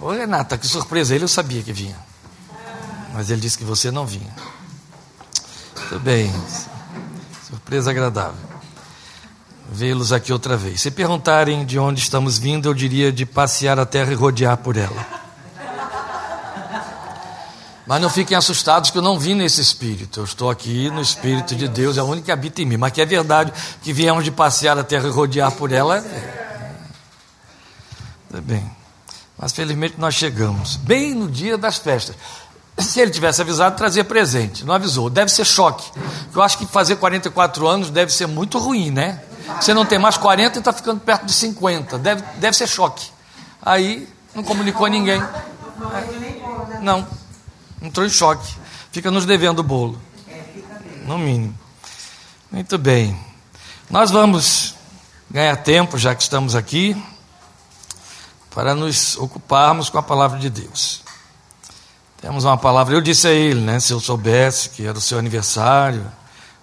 Ô Renata, que surpresa, ele eu sabia que vinha. Mas ele disse que você não vinha. Tudo bem. Surpresa agradável. Vê-los aqui outra vez. Se perguntarem de onde estamos vindo, eu diria de passear a terra e rodear por ela. Mas não fiquem assustados que eu não vim nesse espírito. Eu estou aqui no espírito de Deus, é o único que habita em mim. Mas que é verdade que viemos de passear a terra e rodear por ela. É. Tá bem. Mas felizmente nós chegamos, bem no dia das festas. Se ele tivesse avisado, trazia presente. Não avisou. Deve ser choque. Eu acho que fazer 44 anos deve ser muito ruim, né? Você não tem mais 40 e está ficando perto de 50. Deve, deve ser choque. Aí não comunicou a ninguém. Não entrou em choque. Fica nos devendo o bolo. No mínimo. Muito bem. Nós vamos ganhar tempo, já que estamos aqui, para nos ocuparmos com a palavra de Deus. Temos uma palavra, eu disse a ele, né, se eu soubesse que era o seu aniversário,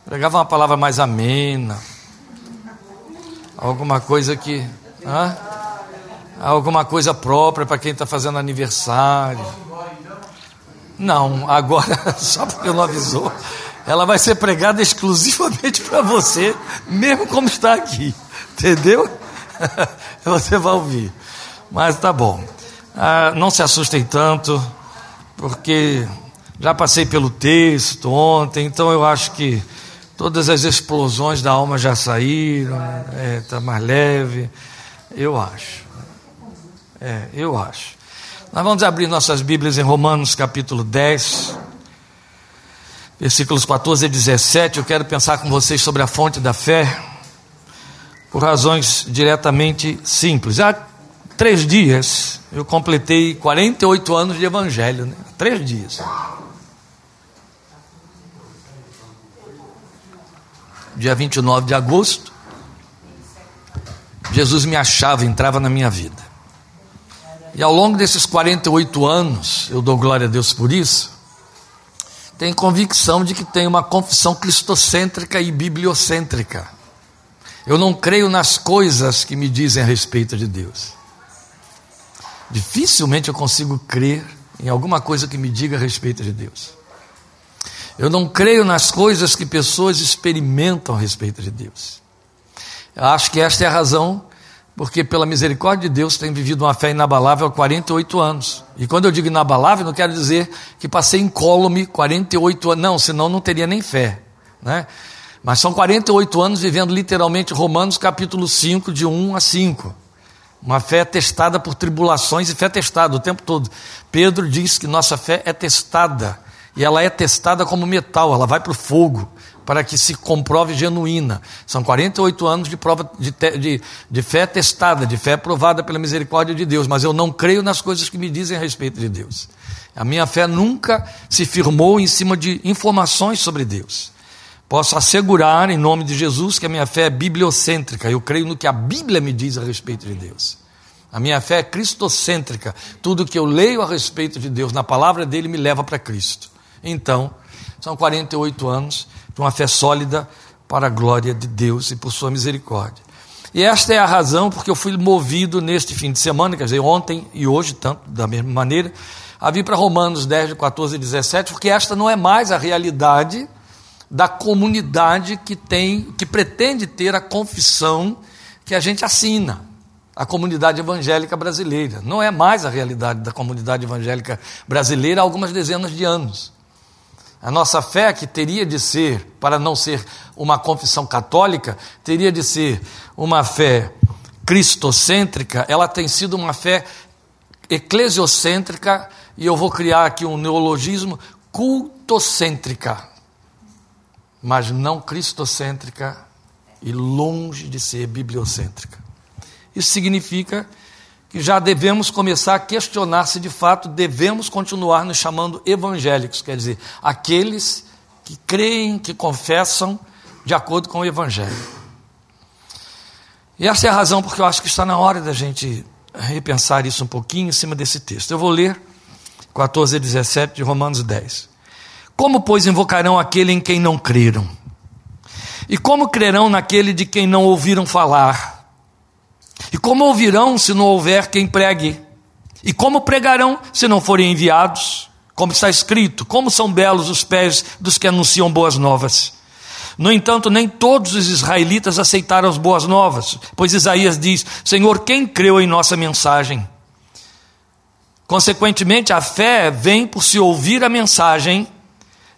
pregava uma palavra mais amena, alguma coisa que. Hã? Alguma coisa própria para quem está fazendo aniversário não, agora, só porque não avisou, ela vai ser pregada exclusivamente para você, mesmo como está aqui. Entendeu? Você vai ouvir. Mas tá bom. Ah, não se assustem tanto, porque já passei pelo texto ontem, então eu acho que todas as explosões da alma já saíram, está é, tá mais leve. Eu acho. É, eu acho. Nós vamos abrir nossas Bíblias em Romanos capítulo 10, versículos 14 e 17. Eu quero pensar com vocês sobre a fonte da fé, por razões diretamente simples. Há três dias eu completei 48 anos de Evangelho, né? três dias. Dia 29 de agosto, Jesus me achava, entrava na minha vida. E ao longo desses 48 anos, eu dou glória a Deus por isso, tenho convicção de que tem uma confissão cristocêntrica e bibliocêntrica. Eu não creio nas coisas que me dizem a respeito de Deus. Dificilmente eu consigo crer em alguma coisa que me diga a respeito de Deus. Eu não creio nas coisas que pessoas experimentam a respeito de Deus. Eu acho que esta é a razão porque pela misericórdia de Deus tenho vivido uma fé inabalável há 48 anos. E quando eu digo inabalável, não quero dizer que passei incólume 48 anos, não, senão não teria nem fé. Né? Mas são 48 anos vivendo literalmente Romanos capítulo 5, de 1 a 5. Uma fé testada por tribulações e fé testada o tempo todo. Pedro diz que nossa fé é testada. E ela é testada como metal, ela vai para o fogo para que se comprove genuína. São 48 anos de prova de, de, de, fé testada, de fé provada pela misericórdia de Deus, mas eu não creio nas coisas que me dizem a respeito de Deus. A minha fé nunca se firmou em cima de informações sobre Deus. Posso assegurar, em nome de Jesus, que a minha fé é bibliocêntrica. Eu creio no que a Bíblia me diz a respeito de Deus. A minha fé é cristocêntrica. Tudo que eu leio a respeito de Deus na palavra dele me leva para Cristo. Então, são 48 anos de uma fé sólida para a glória de Deus e por sua misericórdia. E esta é a razão porque eu fui movido neste fim de semana, quer dizer, ontem e hoje, tanto da mesma maneira, a vir para Romanos 10, 14 e 17, porque esta não é mais a realidade da comunidade que tem, que pretende ter a confissão que a gente assina, a comunidade evangélica brasileira. Não é mais a realidade da comunidade evangélica brasileira há algumas dezenas de anos. A nossa fé, que teria de ser, para não ser uma confissão católica, teria de ser uma fé cristocêntrica, ela tem sido uma fé eclesiocêntrica, e eu vou criar aqui um neologismo, cultocêntrica, mas não cristocêntrica e longe de ser bibliocêntrica. Isso significa que já devemos começar a questionar se de fato devemos continuar nos chamando evangélicos, quer dizer, aqueles que creem, que confessam de acordo com o Evangelho. E essa é a razão porque eu acho que está na hora da gente repensar isso um pouquinho em cima desse texto. Eu vou ler 14 e 17 de Romanos 10. Como, pois, invocarão aquele em quem não creram? E como crerão naquele de quem não ouviram falar? E como ouvirão se não houver quem pregue? E como pregarão se não forem enviados? Como está escrito, como são belos os pés dos que anunciam boas novas. No entanto, nem todos os israelitas aceitaram as boas novas, pois Isaías diz: Senhor, quem creu em nossa mensagem? Consequentemente, a fé vem por se ouvir a mensagem,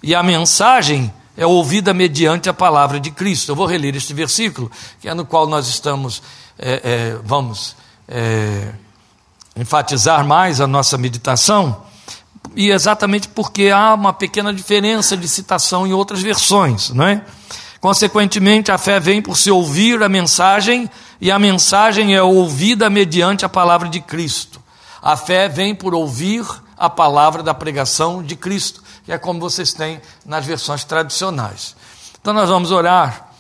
e a mensagem é ouvida mediante a palavra de Cristo. Eu vou reler este versículo, que é no qual nós estamos, é, é, vamos é, enfatizar mais a nossa meditação, e exatamente porque há uma pequena diferença de citação em outras versões, não é? Consequentemente, a fé vem por se ouvir a mensagem, e a mensagem é ouvida mediante a palavra de Cristo. A fé vem por ouvir a palavra da pregação de Cristo, que é como vocês têm nas versões tradicionais. Então, nós vamos orar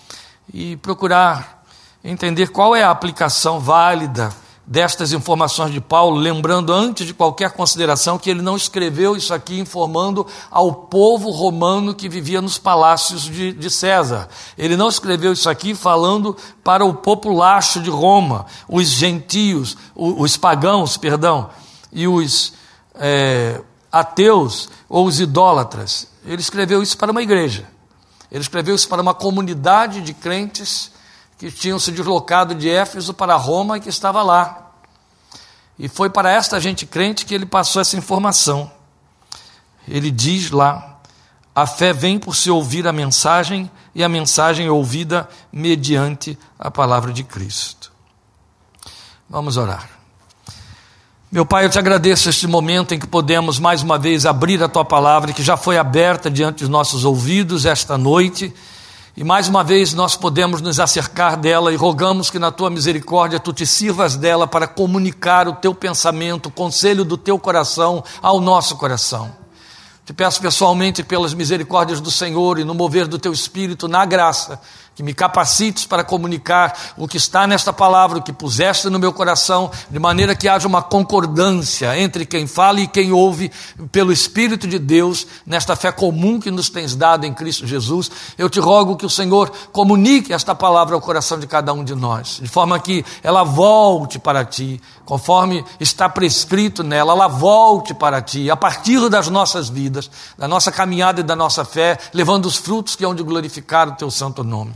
e procurar entender qual é a aplicação válida destas informações de Paulo, lembrando antes de qualquer consideração que ele não escreveu isso aqui informando ao povo romano que vivia nos palácios de, de César. Ele não escreveu isso aqui falando para o populacho de Roma, os gentios, os, os pagãos, perdão, e os é, ateus ou os idólatras. Ele escreveu isso para uma igreja. Ele escreveu isso para uma comunidade de crentes que tinham se deslocado de Éfeso para Roma e que estava lá. E foi para esta gente crente que ele passou essa informação. Ele diz lá: a fé vem por se ouvir a mensagem, e a mensagem é ouvida mediante a palavra de Cristo. Vamos orar. Meu Pai, eu te agradeço este momento em que podemos mais uma vez abrir a tua palavra, que já foi aberta diante dos nossos ouvidos esta noite e mais uma vez nós podemos nos acercar dela e rogamos que na tua misericórdia tu te sirvas dela para comunicar o teu pensamento, o conselho do teu coração ao nosso coração. Te peço pessoalmente pelas misericórdias do Senhor e no mover do teu espírito na graça que me capacites para comunicar o que está nesta palavra, o que puseste no meu coração, de maneira que haja uma concordância entre quem fala e quem ouve, pelo Espírito de Deus, nesta fé comum que nos tens dado em Cristo Jesus. Eu te rogo que o Senhor comunique esta palavra ao coração de cada um de nós, de forma que ela volte para ti, conforme está prescrito nela, ela volte para ti, a partir das nossas vidas, da nossa caminhada e da nossa fé, levando os frutos que hão de glorificar o teu santo nome.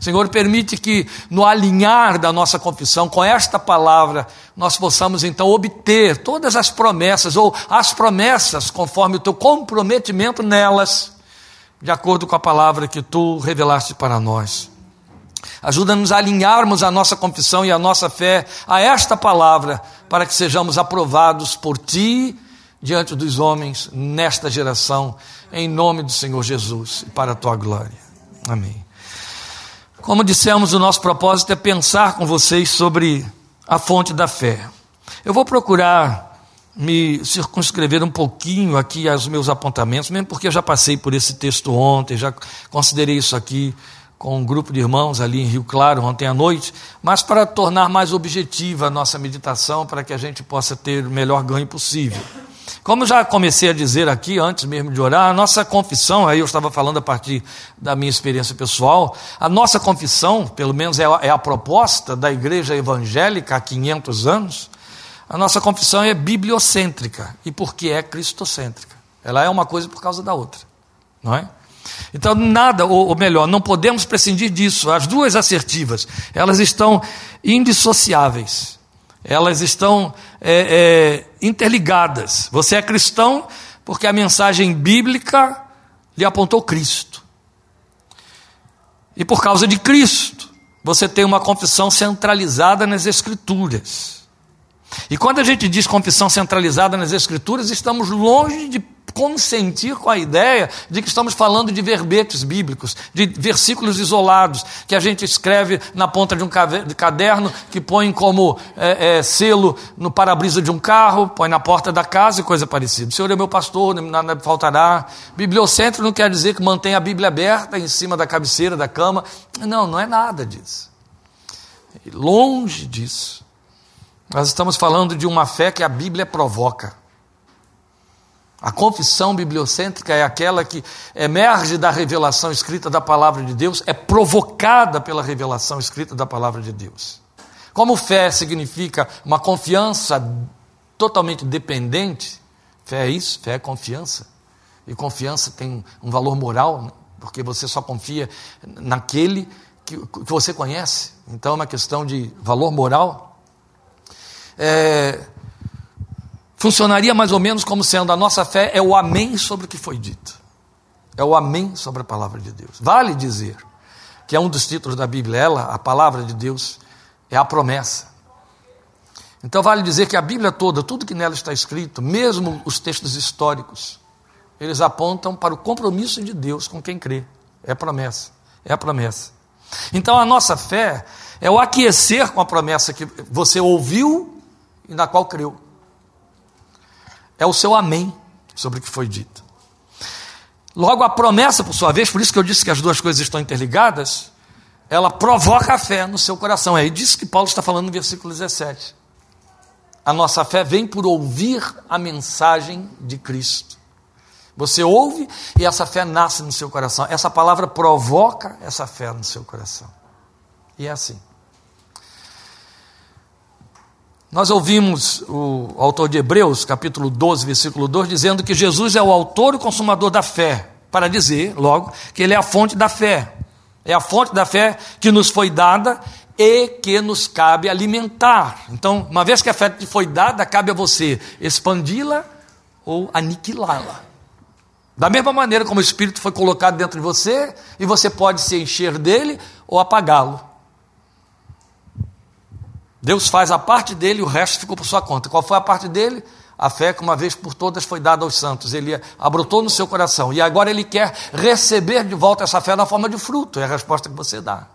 Senhor, permite que no alinhar da nossa confissão com esta palavra, nós possamos então obter todas as promessas, ou as promessas conforme o teu comprometimento nelas, de acordo com a palavra que tu revelaste para nós. Ajuda-nos a alinharmos a nossa confissão e a nossa fé a esta palavra, para que sejamos aprovados por ti diante dos homens nesta geração, em nome do Senhor Jesus e para a tua glória. Amém. Como dissemos, o nosso propósito é pensar com vocês sobre a fonte da fé. Eu vou procurar me circunscrever um pouquinho aqui aos meus apontamentos, mesmo porque eu já passei por esse texto ontem, já considerei isso aqui com um grupo de irmãos ali em Rio Claro ontem à noite, mas para tornar mais objetiva a nossa meditação, para que a gente possa ter o melhor ganho possível. Como já comecei a dizer aqui, antes mesmo de orar, a nossa confissão, aí eu estava falando a partir da minha experiência pessoal, a nossa confissão, pelo menos é a, é a proposta da igreja evangélica há 500 anos, a nossa confissão é bibliocêntrica. E por que é cristocêntrica? Ela é uma coisa por causa da outra, não é? Então, nada, ou, ou, melhor, não podemos prescindir disso. As duas assertivas, elas estão indissociáveis elas estão é, é, interligadas. Você é cristão porque a mensagem bíblica lhe apontou Cristo. E por causa de Cristo, você tem uma confissão centralizada nas Escrituras. E quando a gente diz confissão centralizada nas Escrituras, estamos longe de consentir com a ideia de que estamos falando de verbetes bíblicos, de versículos isolados, que a gente escreve na ponta de um caderno, que põe como é, é, selo no para-brisa de um carro, põe na porta da casa e coisa parecida. O Senhor é meu pastor, nada faltará. Bibliocentro não quer dizer que mantém a Bíblia aberta em cima da cabeceira da cama. Não, não é nada disso. Longe disso. Nós estamos falando de uma fé que a Bíblia provoca. A confissão bibliocêntrica é aquela que emerge da revelação escrita da palavra de Deus, é provocada pela revelação escrita da palavra de Deus. Como fé significa uma confiança totalmente dependente, fé é isso, fé é confiança. E confiança tem um valor moral, né? porque você só confia naquele que, que, você conhece. Então é uma questão de valor moral. É, funcionaria mais ou menos como sendo a nossa fé é o amém sobre o que foi dito. É o amém sobre a palavra de Deus. Vale dizer que é um dos títulos da Bíblia, ela, a palavra de Deus, é a promessa. Então vale dizer que a Bíblia toda, tudo que nela está escrito, mesmo os textos históricos, eles apontam para o compromisso de Deus com quem crê. É promessa. É a promessa. Então a nossa fé é o aquecer com a promessa que você ouviu e na qual creu. É o seu amém sobre o que foi dito. Logo, a promessa, por sua vez, por isso que eu disse que as duas coisas estão interligadas, ela provoca a fé no seu coração. É disso que Paulo está falando no versículo 17. A nossa fé vem por ouvir a mensagem de Cristo. Você ouve e essa fé nasce no seu coração. Essa palavra provoca essa fé no seu coração. E é assim. Nós ouvimos o autor de Hebreus, capítulo 12, versículo 2, dizendo que Jesus é o autor e consumador da fé, para dizer, logo, que ele é a fonte da fé. É a fonte da fé que nos foi dada e que nos cabe alimentar. Então, uma vez que a fé te foi dada, cabe a você expandi-la ou aniquilá-la. Da mesma maneira como o Espírito foi colocado dentro de você, e você pode se encher dele ou apagá-lo. Deus faz a parte dele e o resto ficou por sua conta. Qual foi a parte dele? A fé que uma vez por todas foi dada aos santos. Ele abrotou no seu coração. E agora ele quer receber de volta essa fé na forma de fruto. É a resposta que você dá.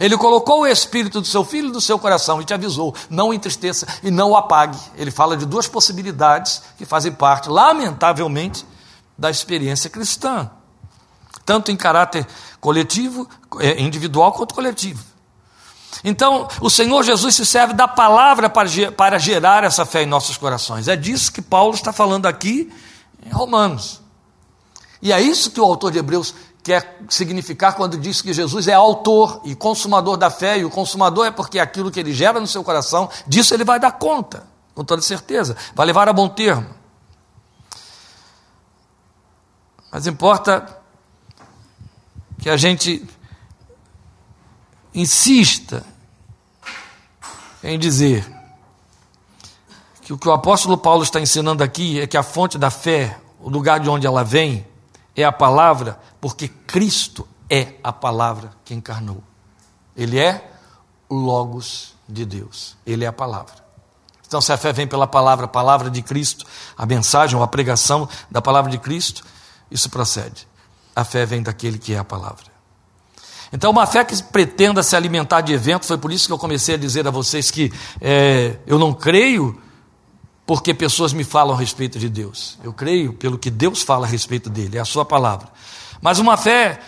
Ele colocou o espírito do seu filho no seu coração e te avisou: não entristeça e não o apague. Ele fala de duas possibilidades que fazem parte, lamentavelmente, da experiência cristã, tanto em caráter coletivo, é, individual quanto coletivo. Então, o Senhor Jesus se serve da palavra para gerar essa fé em nossos corações. É disso que Paulo está falando aqui em Romanos. E é isso que o autor de Hebreus quer significar quando diz que Jesus é autor e consumador da fé, e o consumador é porque aquilo que ele gera no seu coração, disso ele vai dar conta, com toda certeza, vai levar a bom termo. Mas importa que a gente insista em dizer que o que o apóstolo Paulo está ensinando aqui é que a fonte da fé, o lugar de onde ela vem, é a palavra, porque Cristo é a palavra que encarnou. Ele é o Logos de Deus. Ele é a palavra. Então, se a fé vem pela palavra, a palavra de Cristo, a mensagem ou a pregação da palavra de Cristo, isso procede. A fé vem daquele que é a palavra. Então, uma fé que pretenda se alimentar de eventos, foi por isso que eu comecei a dizer a vocês que é, eu não creio porque pessoas me falam a respeito de Deus. Eu creio pelo que Deus fala a respeito dele, é a sua palavra. Mas uma fé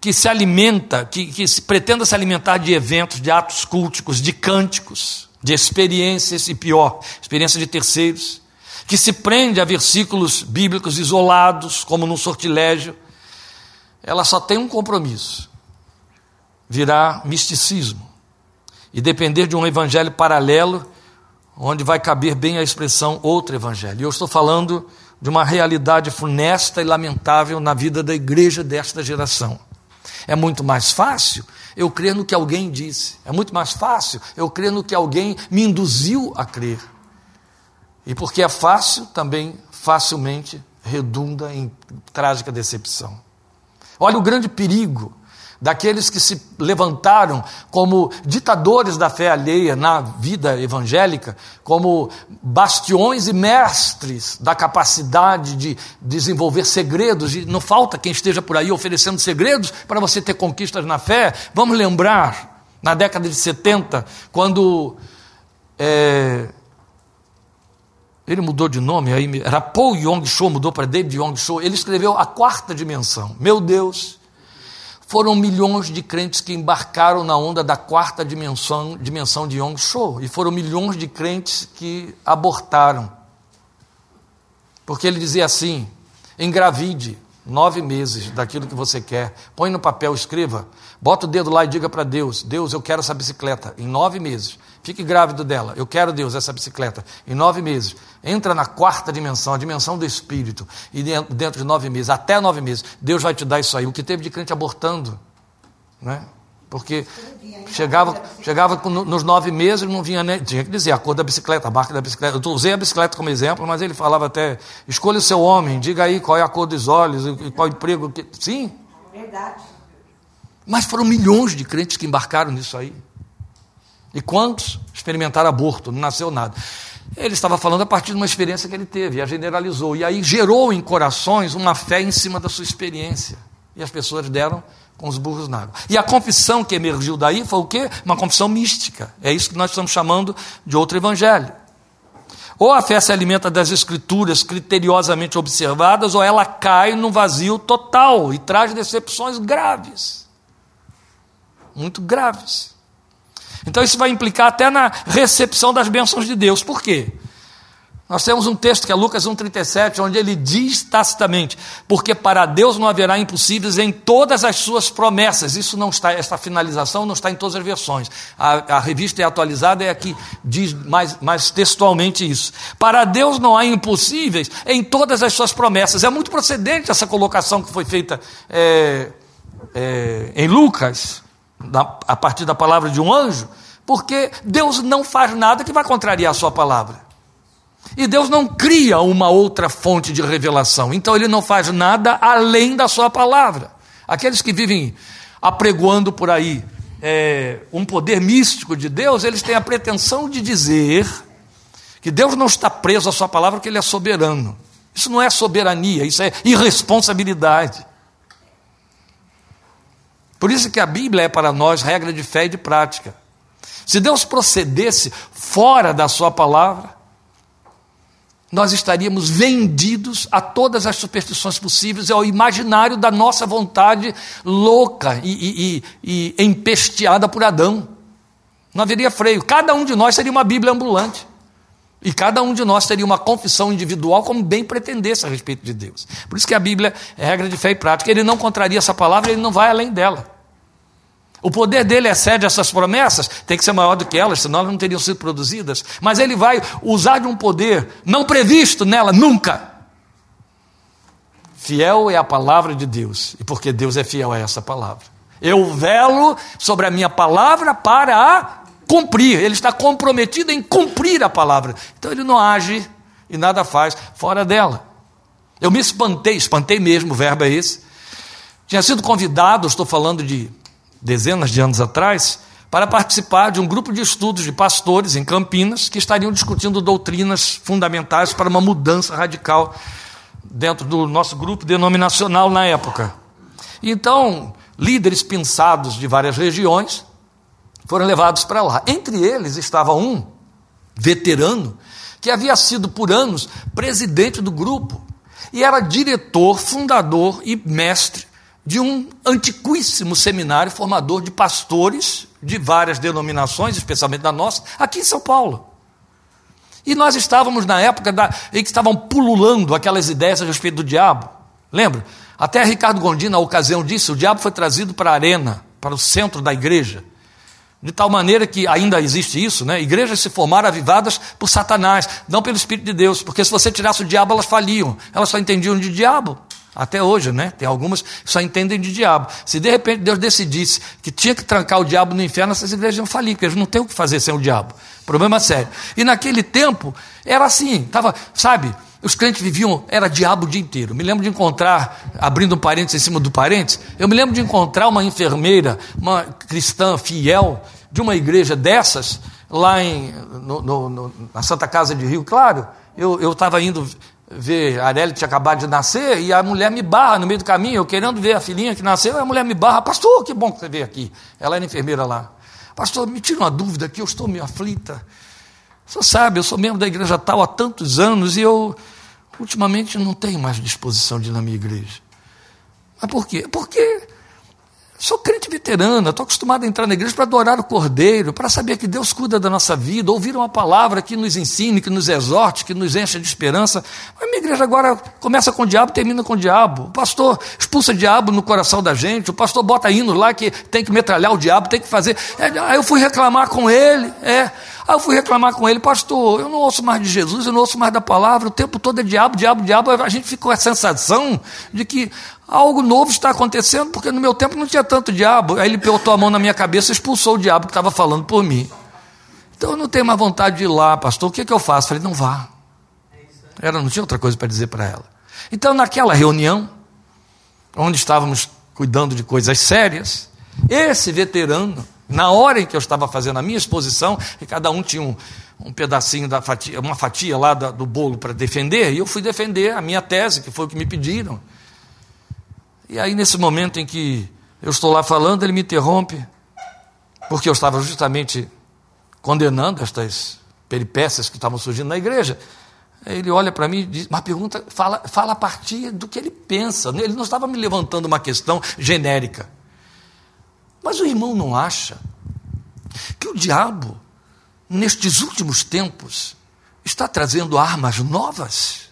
que se alimenta, que, que se pretenda se alimentar de eventos, de atos culticos, de cânticos, de experiências e pior, experiências de terceiros, que se prende a versículos bíblicos isolados, como num sortilégio, ela só tem um compromisso: virar misticismo e depender de um evangelho paralelo, onde vai caber bem a expressão outro evangelho. Eu estou falando de uma realidade funesta e lamentável na vida da igreja desta geração. É muito mais fácil eu crer no que alguém disse, é muito mais fácil eu crer no que alguém me induziu a crer. E porque é fácil, também facilmente redunda em trágica decepção. Olha o grande perigo daqueles que se levantaram como ditadores da fé alheia na vida evangélica, como bastiões e mestres da capacidade de desenvolver segredos, e não falta quem esteja por aí oferecendo segredos para você ter conquistas na fé. Vamos lembrar, na década de 70, quando é, ele mudou de nome, aí era Paul Yong Cho, mudou para David Yong Cho. Ele escreveu A Quarta Dimensão. Meu Deus, foram milhões de crentes que embarcaram na onda da quarta dimensão, dimensão de Yong Cho. E foram milhões de crentes que abortaram. Porque ele dizia assim: engravide nove meses daquilo que você quer, põe no papel, escreva, bota o dedo lá e diga para Deus: Deus, eu quero essa bicicleta em nove meses. Fique grávido dela. Eu quero, Deus, essa bicicleta. Em nove meses. Entra na quarta dimensão, a dimensão do espírito. E dentro de nove meses, até nove meses, Deus vai te dar isso aí. O que teve de crente abortando. Né? Porque chegava, chegava nos nove meses, não vinha nem. Tinha que dizer a cor da bicicleta, a marca da bicicleta. Eu usei a bicicleta como exemplo, mas ele falava até: escolha o seu homem, diga aí qual é a cor dos olhos, qual é o emprego. Sim. Verdade. Mas foram milhões de crentes que embarcaram nisso aí. E quantos experimentaram aborto? Não nasceu nada. Ele estava falando a partir de uma experiência que ele teve, e a generalizou. E aí gerou em corações uma fé em cima da sua experiência. E as pessoas deram com os burros na água. E a confissão que emergiu daí foi o quê? Uma confissão mística. É isso que nós estamos chamando de outro evangelho. Ou a fé se alimenta das escrituras criteriosamente observadas, ou ela cai num vazio total e traz decepções graves. Muito graves. Então isso vai implicar até na recepção das bênçãos de Deus. Por quê? Nós temos um texto que é Lucas 1,37, onde ele diz tacitamente: Porque para Deus não haverá impossíveis em todas as suas promessas. Isso não está, esta finalização não está em todas as versões. A, a revista é atualizada é a que diz mais, mais textualmente isso. Para Deus não há impossíveis em todas as suas promessas. É muito procedente essa colocação que foi feita é, é, em Lucas, a partir da palavra de um anjo, porque Deus não faz nada que vai contrariar a sua palavra. E Deus não cria uma outra fonte de revelação, então Ele não faz nada além da Sua palavra. Aqueles que vivem apregoando por aí é, um poder místico de Deus, eles têm a pretensão de dizer que Deus não está preso à Sua palavra, que Ele é soberano. Isso não é soberania, isso é irresponsabilidade. Por isso que a Bíblia é para nós regra de fé e de prática. Se Deus procedesse fora da Sua palavra, nós estaríamos vendidos a todas as superstições possíveis, ao imaginário da nossa vontade louca e, e, e, empesteada por Adão. Não haveria freio. Cada um de nós seria uma Bíblia ambulante. E cada um de nós teria uma confissão individual como bem pretendesse a respeito de Deus. Por isso que a Bíblia é regra de fé e prática. Ele não contraria essa palavra, ele não vai além dela. O poder dele excede essas promessas, tem que ser maior do que elas, senão elas não teriam sido produzidas. Mas ele vai usar de um poder não previsto nela nunca. Fiel é a palavra de Deus, e porque Deus é fiel a essa palavra. Eu velo sobre a minha palavra para a cumprir. Ele está comprometido em cumprir a palavra. Então ele não age e nada faz fora dela. Eu me espantei, espantei mesmo, o verbo é esse. Tinha sido convidado, estou falando de dezenas de anos atrás, para participar de um grupo de estudos de pastores em Campinas que estariam discutindo doutrinas fundamentais para uma mudança radical dentro do nosso grupo denominacional na época. Então, líderes pensados de várias regiões foram levados para lá. Entre eles estava um veterano que havia sido por anos presidente do grupo e era diretor, fundador e mestre de um antiquíssimo seminário formador de pastores de várias denominações, especialmente da nossa, aqui em São Paulo. E nós estávamos na época da, em que estavam pululando aquelas ideias a respeito do diabo. Lembra? Até Ricardo Gondim, na ocasião disso, o diabo foi trazido para a arena, para o centro da igreja. De tal maneira que ainda existe isso, né? Igrejas se formaram avivadas por Satanás, não pelo Espírito de Deus, porque se você tirasse o diabo, elas faliam. Elas só entendiam de diabo. Até hoje, né? Tem algumas que só entendem de diabo. Se de repente Deus decidisse que tinha que trancar o diabo no inferno, essas igrejas iam falir, porque eles não têm o que fazer sem o diabo. Problema sério. E naquele tempo, era assim, tava, sabe, os crentes viviam, era diabo o dia inteiro. Me lembro de encontrar, abrindo um parênteses em cima do parênteses, eu me lembro de encontrar uma enfermeira, uma cristã fiel, de uma igreja dessas, lá em, no, no, no, na Santa Casa de Rio Claro. Eu estava indo ver, a Arely tinha acabado de nascer e a mulher me barra no meio do caminho, eu querendo ver a filhinha que nasceu, a mulher me barra, pastor, que bom que você veio aqui. Ela era enfermeira lá. Pastor, me tira uma dúvida aqui, eu estou meio aflita. Senhor sabe, eu sou membro da igreja tal há tantos anos e eu, ultimamente, não tenho mais disposição de ir na minha igreja. Mas por quê? Porque Sou crente veterana, estou acostumado a entrar na igreja para adorar o Cordeiro, para saber que Deus cuida da nossa vida, ouvir uma palavra que nos ensine, que nos exorte, que nos encha de esperança. Mas minha igreja agora começa com o diabo, termina com o diabo. O pastor expulsa o diabo no coração da gente. O pastor bota hinos lá que tem que metralhar o diabo, tem que fazer. É, aí eu fui reclamar com ele. É. Aí eu fui reclamar com ele, pastor, eu não ouço mais de Jesus, eu não ouço mais da palavra, o tempo todo é diabo, diabo, diabo. A gente ficou com a sensação de que algo novo está acontecendo, porque no meu tempo não tinha tanto diabo. Aí ele botou a mão na minha cabeça e expulsou o diabo que estava falando por mim. Então eu não tenho mais vontade de ir lá, pastor, o que, é que eu faço? Falei, não vá. Ela não tinha outra coisa para dizer para ela. Então, naquela reunião, onde estávamos cuidando de coisas sérias, esse veterano, na hora em que eu estava fazendo a minha exposição, e cada um tinha um, um pedacinho da fatia, uma fatia lá da, do bolo para defender, e eu fui defender a minha tese, que foi o que me pediram. E aí, nesse momento em que eu estou lá falando, ele me interrompe, porque eu estava justamente condenando estas peripécias que estavam surgindo na igreja. Ele olha para mim e diz, uma pergunta, fala, fala a partir do que ele pensa. Ele não estava me levantando uma questão genérica. Mas o irmão não acha que o diabo, nestes últimos tempos, está trazendo armas novas?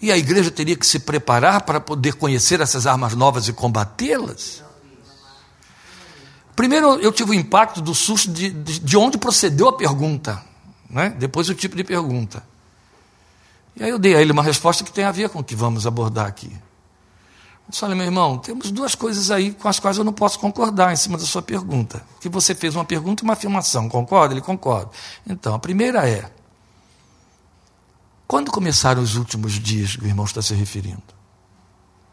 E a igreja teria que se preparar para poder conhecer essas armas novas e combatê-las? Primeiro, eu tive o impacto do susto de, de, de onde procedeu a pergunta, né? depois o tipo de pergunta. E aí eu dei a ele uma resposta que tem a ver com o que vamos abordar aqui. Eu disse, olha, meu irmão, temos duas coisas aí com as quais eu não posso concordar em cima da sua pergunta. Que você fez uma pergunta e uma afirmação, concorda? Ele concorda. Então, a primeira é: quando começaram os últimos dias que o irmão está se referindo?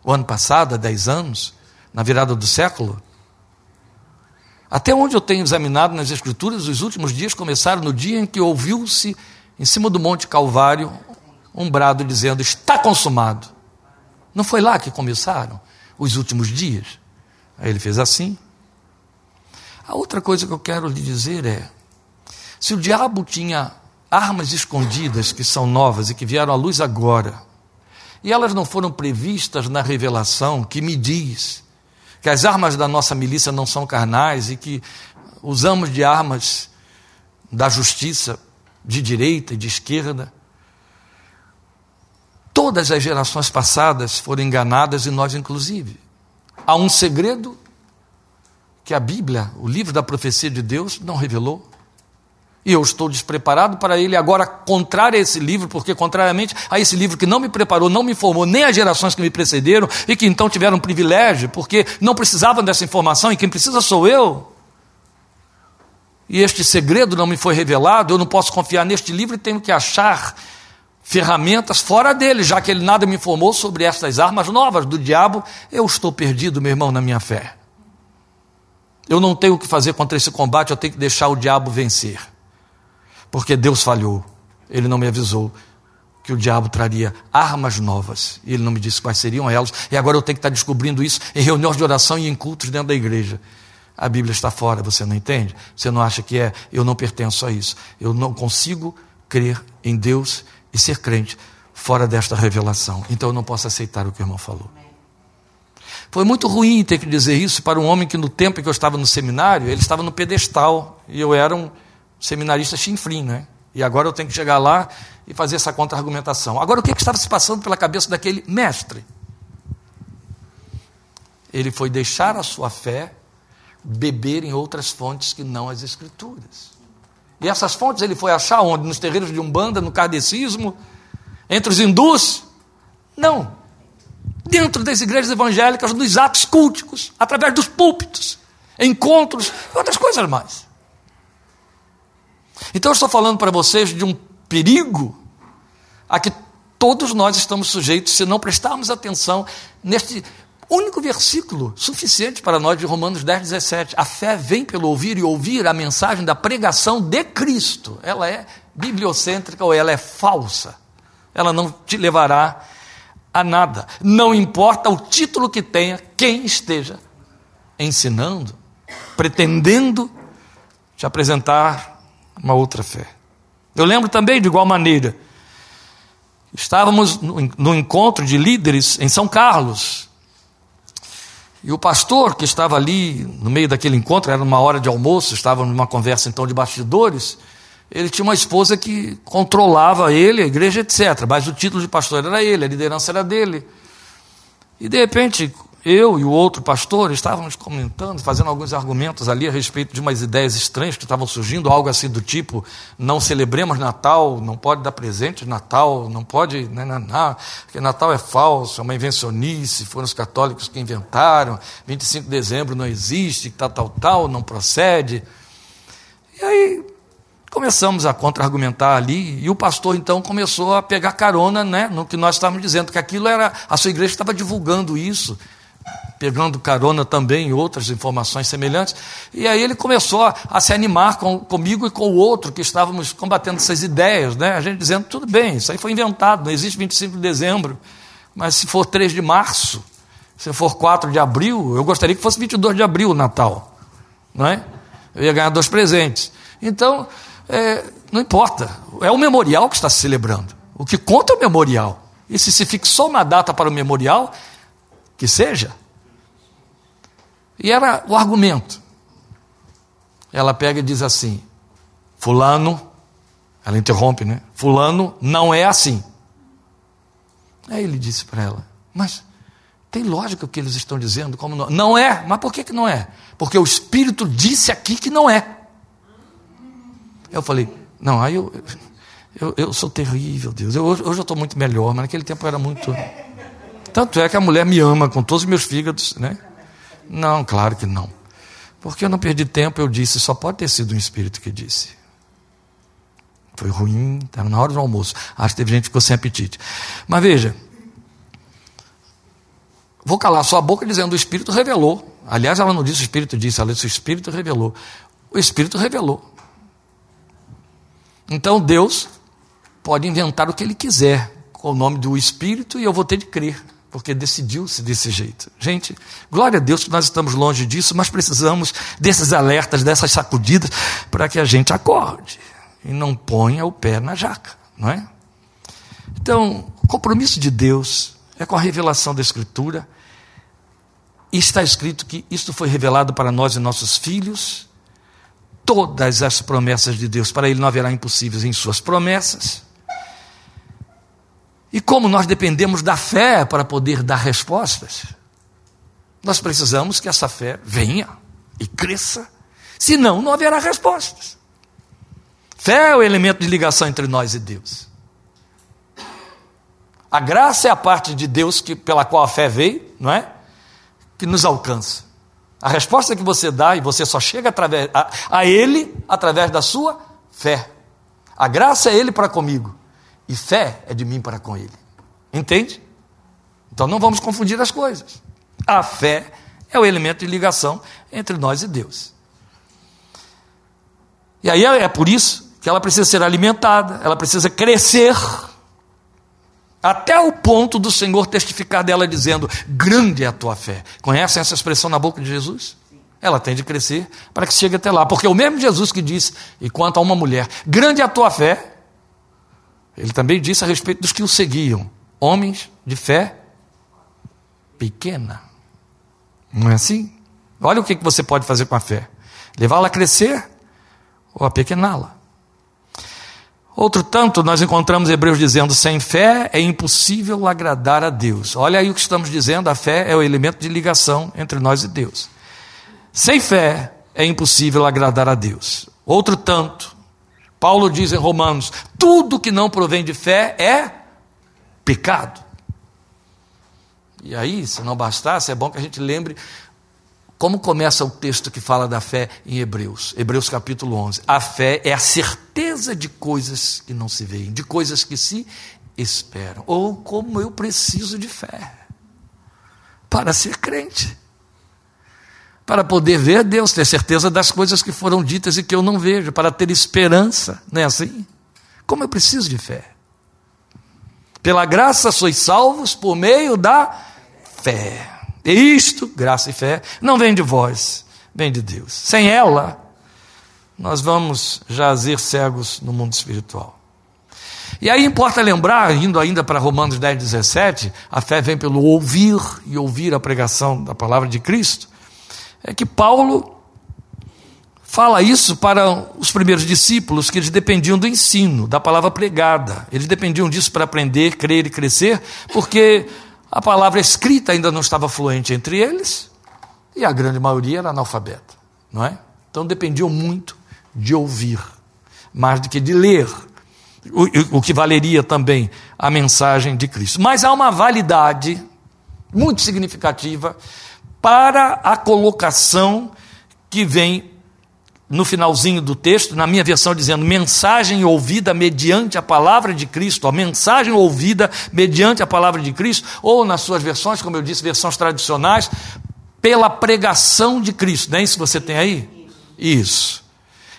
O ano passado, há 10 anos? Na virada do século? Até onde eu tenho examinado nas Escrituras, os últimos dias começaram no dia em que ouviu-se, em cima do Monte Calvário, um brado dizendo: Está consumado. Não foi lá que começaram os últimos dias? Aí ele fez assim. A outra coisa que eu quero lhe dizer é: se o diabo tinha armas escondidas que são novas e que vieram à luz agora, e elas não foram previstas na revelação que me diz que as armas da nossa milícia não são carnais e que usamos de armas da justiça de direita e de esquerda, Todas as gerações passadas foram enganadas e nós, inclusive. Há um segredo que a Bíblia, o livro da profecia de Deus, não revelou. E eu estou despreparado para ele agora, contrário a esse livro, porque, contrariamente a esse livro que não me preparou, não me formou, nem as gerações que me precederam, e que então tiveram privilégio, porque não precisavam dessa informação, e quem precisa sou eu. E este segredo não me foi revelado, eu não posso confiar neste livro e tenho que achar ferramentas fora dele, já que ele nada me informou sobre estas armas novas do diabo, eu estou perdido, meu irmão, na minha fé. Eu não tenho o que fazer contra esse combate, eu tenho que deixar o diabo vencer. Porque Deus falhou, ele não me avisou que o diabo traria armas novas, e ele não me disse quais seriam elas, e agora eu tenho que estar descobrindo isso em reuniões de oração e em cultos dentro da igreja. A Bíblia está fora, você não entende? Você não acha que é? Eu não pertenço a isso. Eu não consigo crer em Deus e ser crente fora desta revelação. Então eu não posso aceitar o que o irmão falou. Foi muito ruim ter que dizer isso para um homem que no tempo em que eu estava no seminário, ele estava no pedestal e eu era um seminarista chinfrim, né? E agora eu tenho que chegar lá e fazer essa contra-argumentação. Agora, o que, que estava se passando pela cabeça daquele mestre? Ele foi deixar a sua fé beber em outras fontes que não as Escrituras. E essas fontes ele foi achar onde? Nos terreiros de Umbanda, no kardecismo, entre os hindus? Não. Dentro das igrejas evangélicas, nos atos culticos, através dos púlpitos, encontros e outras coisas mais. Então eu estou falando para vocês de um perigo a que todos nós estamos sujeitos se não prestarmos atenção neste único versículo suficiente para nós de Romanos 10, 17. A fé vem pelo ouvir e ouvir a mensagem da pregação de Cristo. Ela é bibliocêntrica ou ela é falsa. Ela não te levará a nada. Não importa o título que tenha, quem esteja ensinando, pretendendo te apresentar uma outra fé. Eu lembro também, de igual maneira, estávamos no encontro de líderes em São Carlos, e o pastor que estava ali no meio daquele encontro, era uma hora de almoço, estava numa conversa então de bastidores, ele tinha uma esposa que controlava ele, a igreja, etc. Mas o título de pastor era ele, a liderança era dele. E de repente, eu e o outro pastor estávamos comentando, fazendo alguns argumentos ali a respeito de umas ideias estranhas que estavam surgindo, algo assim do tipo: não celebremos Natal, não pode dar presente de Natal, não pode, né, não, não, porque Natal é falso, é uma invencionice, foram os católicos que inventaram, 25 de dezembro não existe, tal, tal, tal, não procede. E aí Começamos a contra-argumentar ali, e o pastor então começou a pegar carona né, no que nós estávamos dizendo, que aquilo era, a sua igreja estava divulgando isso, pegando carona também em outras informações semelhantes, e aí ele começou a, a se animar com, comigo e com o outro que estávamos combatendo essas ideias, né, a gente dizendo, tudo bem, isso aí foi inventado, não existe 25 de dezembro, mas se for 3 de março, se for 4 de abril, eu gostaria que fosse 22 de abril o Natal, não é? Eu ia ganhar dois presentes. Então, é, não importa, é o memorial que está se celebrando. O que conta é o memorial. E se se fixou uma data para o memorial, que seja. E era o argumento. Ela pega e diz assim: Fulano, ela interrompe, né? Fulano não é assim. Aí ele disse para ela: Mas tem lógica o que eles estão dizendo? Como não? não é, mas por que, que não é? Porque o Espírito disse aqui que não é. Eu falei, não, aí eu, eu, eu sou terrível, Deus. Eu, hoje eu estou muito melhor, mas naquele tempo eu era muito. Tanto é que a mulher me ama com todos os meus fígados, né? Não, claro que não. Porque eu não perdi tempo, eu disse, só pode ter sido um espírito que disse. Foi ruim, estava na hora do almoço. Acho que teve gente que ficou sem apetite. Mas veja, vou calar sua boca dizendo o Espírito revelou. Aliás, ela não disse o Espírito disse, ela disse o Espírito revelou. O Espírito revelou. Então Deus pode inventar o que ele quiser com o nome do Espírito e eu vou ter de crer, porque decidiu-se desse jeito. Gente, glória a Deus que nós estamos longe disso, mas precisamos desses alertas, dessas sacudidas, para que a gente acorde e não ponha o pé na jaca, não é? Então, o compromisso de Deus é com a revelação da Escritura. E está escrito que isto foi revelado para nós e nossos filhos todas as promessas de Deus. Para Ele não haverá impossíveis em Suas promessas. E como nós dependemos da fé para poder dar respostas, nós precisamos que essa fé venha e cresça, senão não haverá respostas. Fé é o elemento de ligação entre nós e Deus. A graça é a parte de Deus que, pela qual a fé veio, não é? Que nos alcança. A resposta que você dá, e você só chega através, a, a Ele através da sua fé. A graça é Ele para comigo, e fé é de mim para com Ele. Entende? Então não vamos confundir as coisas. A fé é o elemento de ligação entre nós e Deus. E aí é por isso que ela precisa ser alimentada, ela precisa crescer até o ponto do Senhor testificar dela dizendo: Grande é a tua fé. Conhecem essa expressão na boca de Jesus? Ela tem de crescer para que chegue até lá. Porque o mesmo Jesus que disse, e quanto a uma mulher, grande é a tua fé, ele também disse a respeito dos que o seguiam: homens de fé pequena. Não é assim? Olha o que você pode fazer com a fé: levá-la a crescer ou a pequená-la. Outro tanto, nós encontramos Hebreus dizendo: sem fé é impossível agradar a Deus. Olha aí o que estamos dizendo: a fé é o elemento de ligação entre nós e Deus. Sem fé é impossível agradar a Deus. Outro tanto, Paulo diz em Romanos: tudo que não provém de fé é pecado. E aí, se não bastasse, é bom que a gente lembre como começa o texto que fala da fé em Hebreus? Hebreus capítulo 11. A fé é a certeza de coisas que não se veem, de coisas que se esperam. Ou como eu preciso de fé para ser crente. Para poder ver Deus, ter certeza das coisas que foram ditas e que eu não vejo, para ter esperança, não é assim? Como eu preciso de fé. Pela graça sois salvos por meio da fé. E isto, graça e fé, não vem de vós, vem de Deus. Sem ela, nós vamos jazer cegos no mundo espiritual. E aí importa lembrar, indo ainda para Romanos 10, 17, a fé vem pelo ouvir e ouvir a pregação da palavra de Cristo, é que Paulo fala isso para os primeiros discípulos, que eles dependiam do ensino, da palavra pregada. Eles dependiam disso para aprender, crer e crescer, porque a palavra escrita ainda não estava fluente entre eles e a grande maioria era analfabeta, não é? Então dependiam muito de ouvir, mais do que de ler, o, o que valeria também a mensagem de Cristo. Mas há uma validade muito significativa para a colocação que vem no finalzinho do texto, na minha versão, dizendo mensagem ouvida mediante a palavra de Cristo, a mensagem ouvida mediante a palavra de Cristo, ou nas suas versões, como eu disse, versões tradicionais, pela pregação de Cristo. Não é isso que você tem aí? Isso.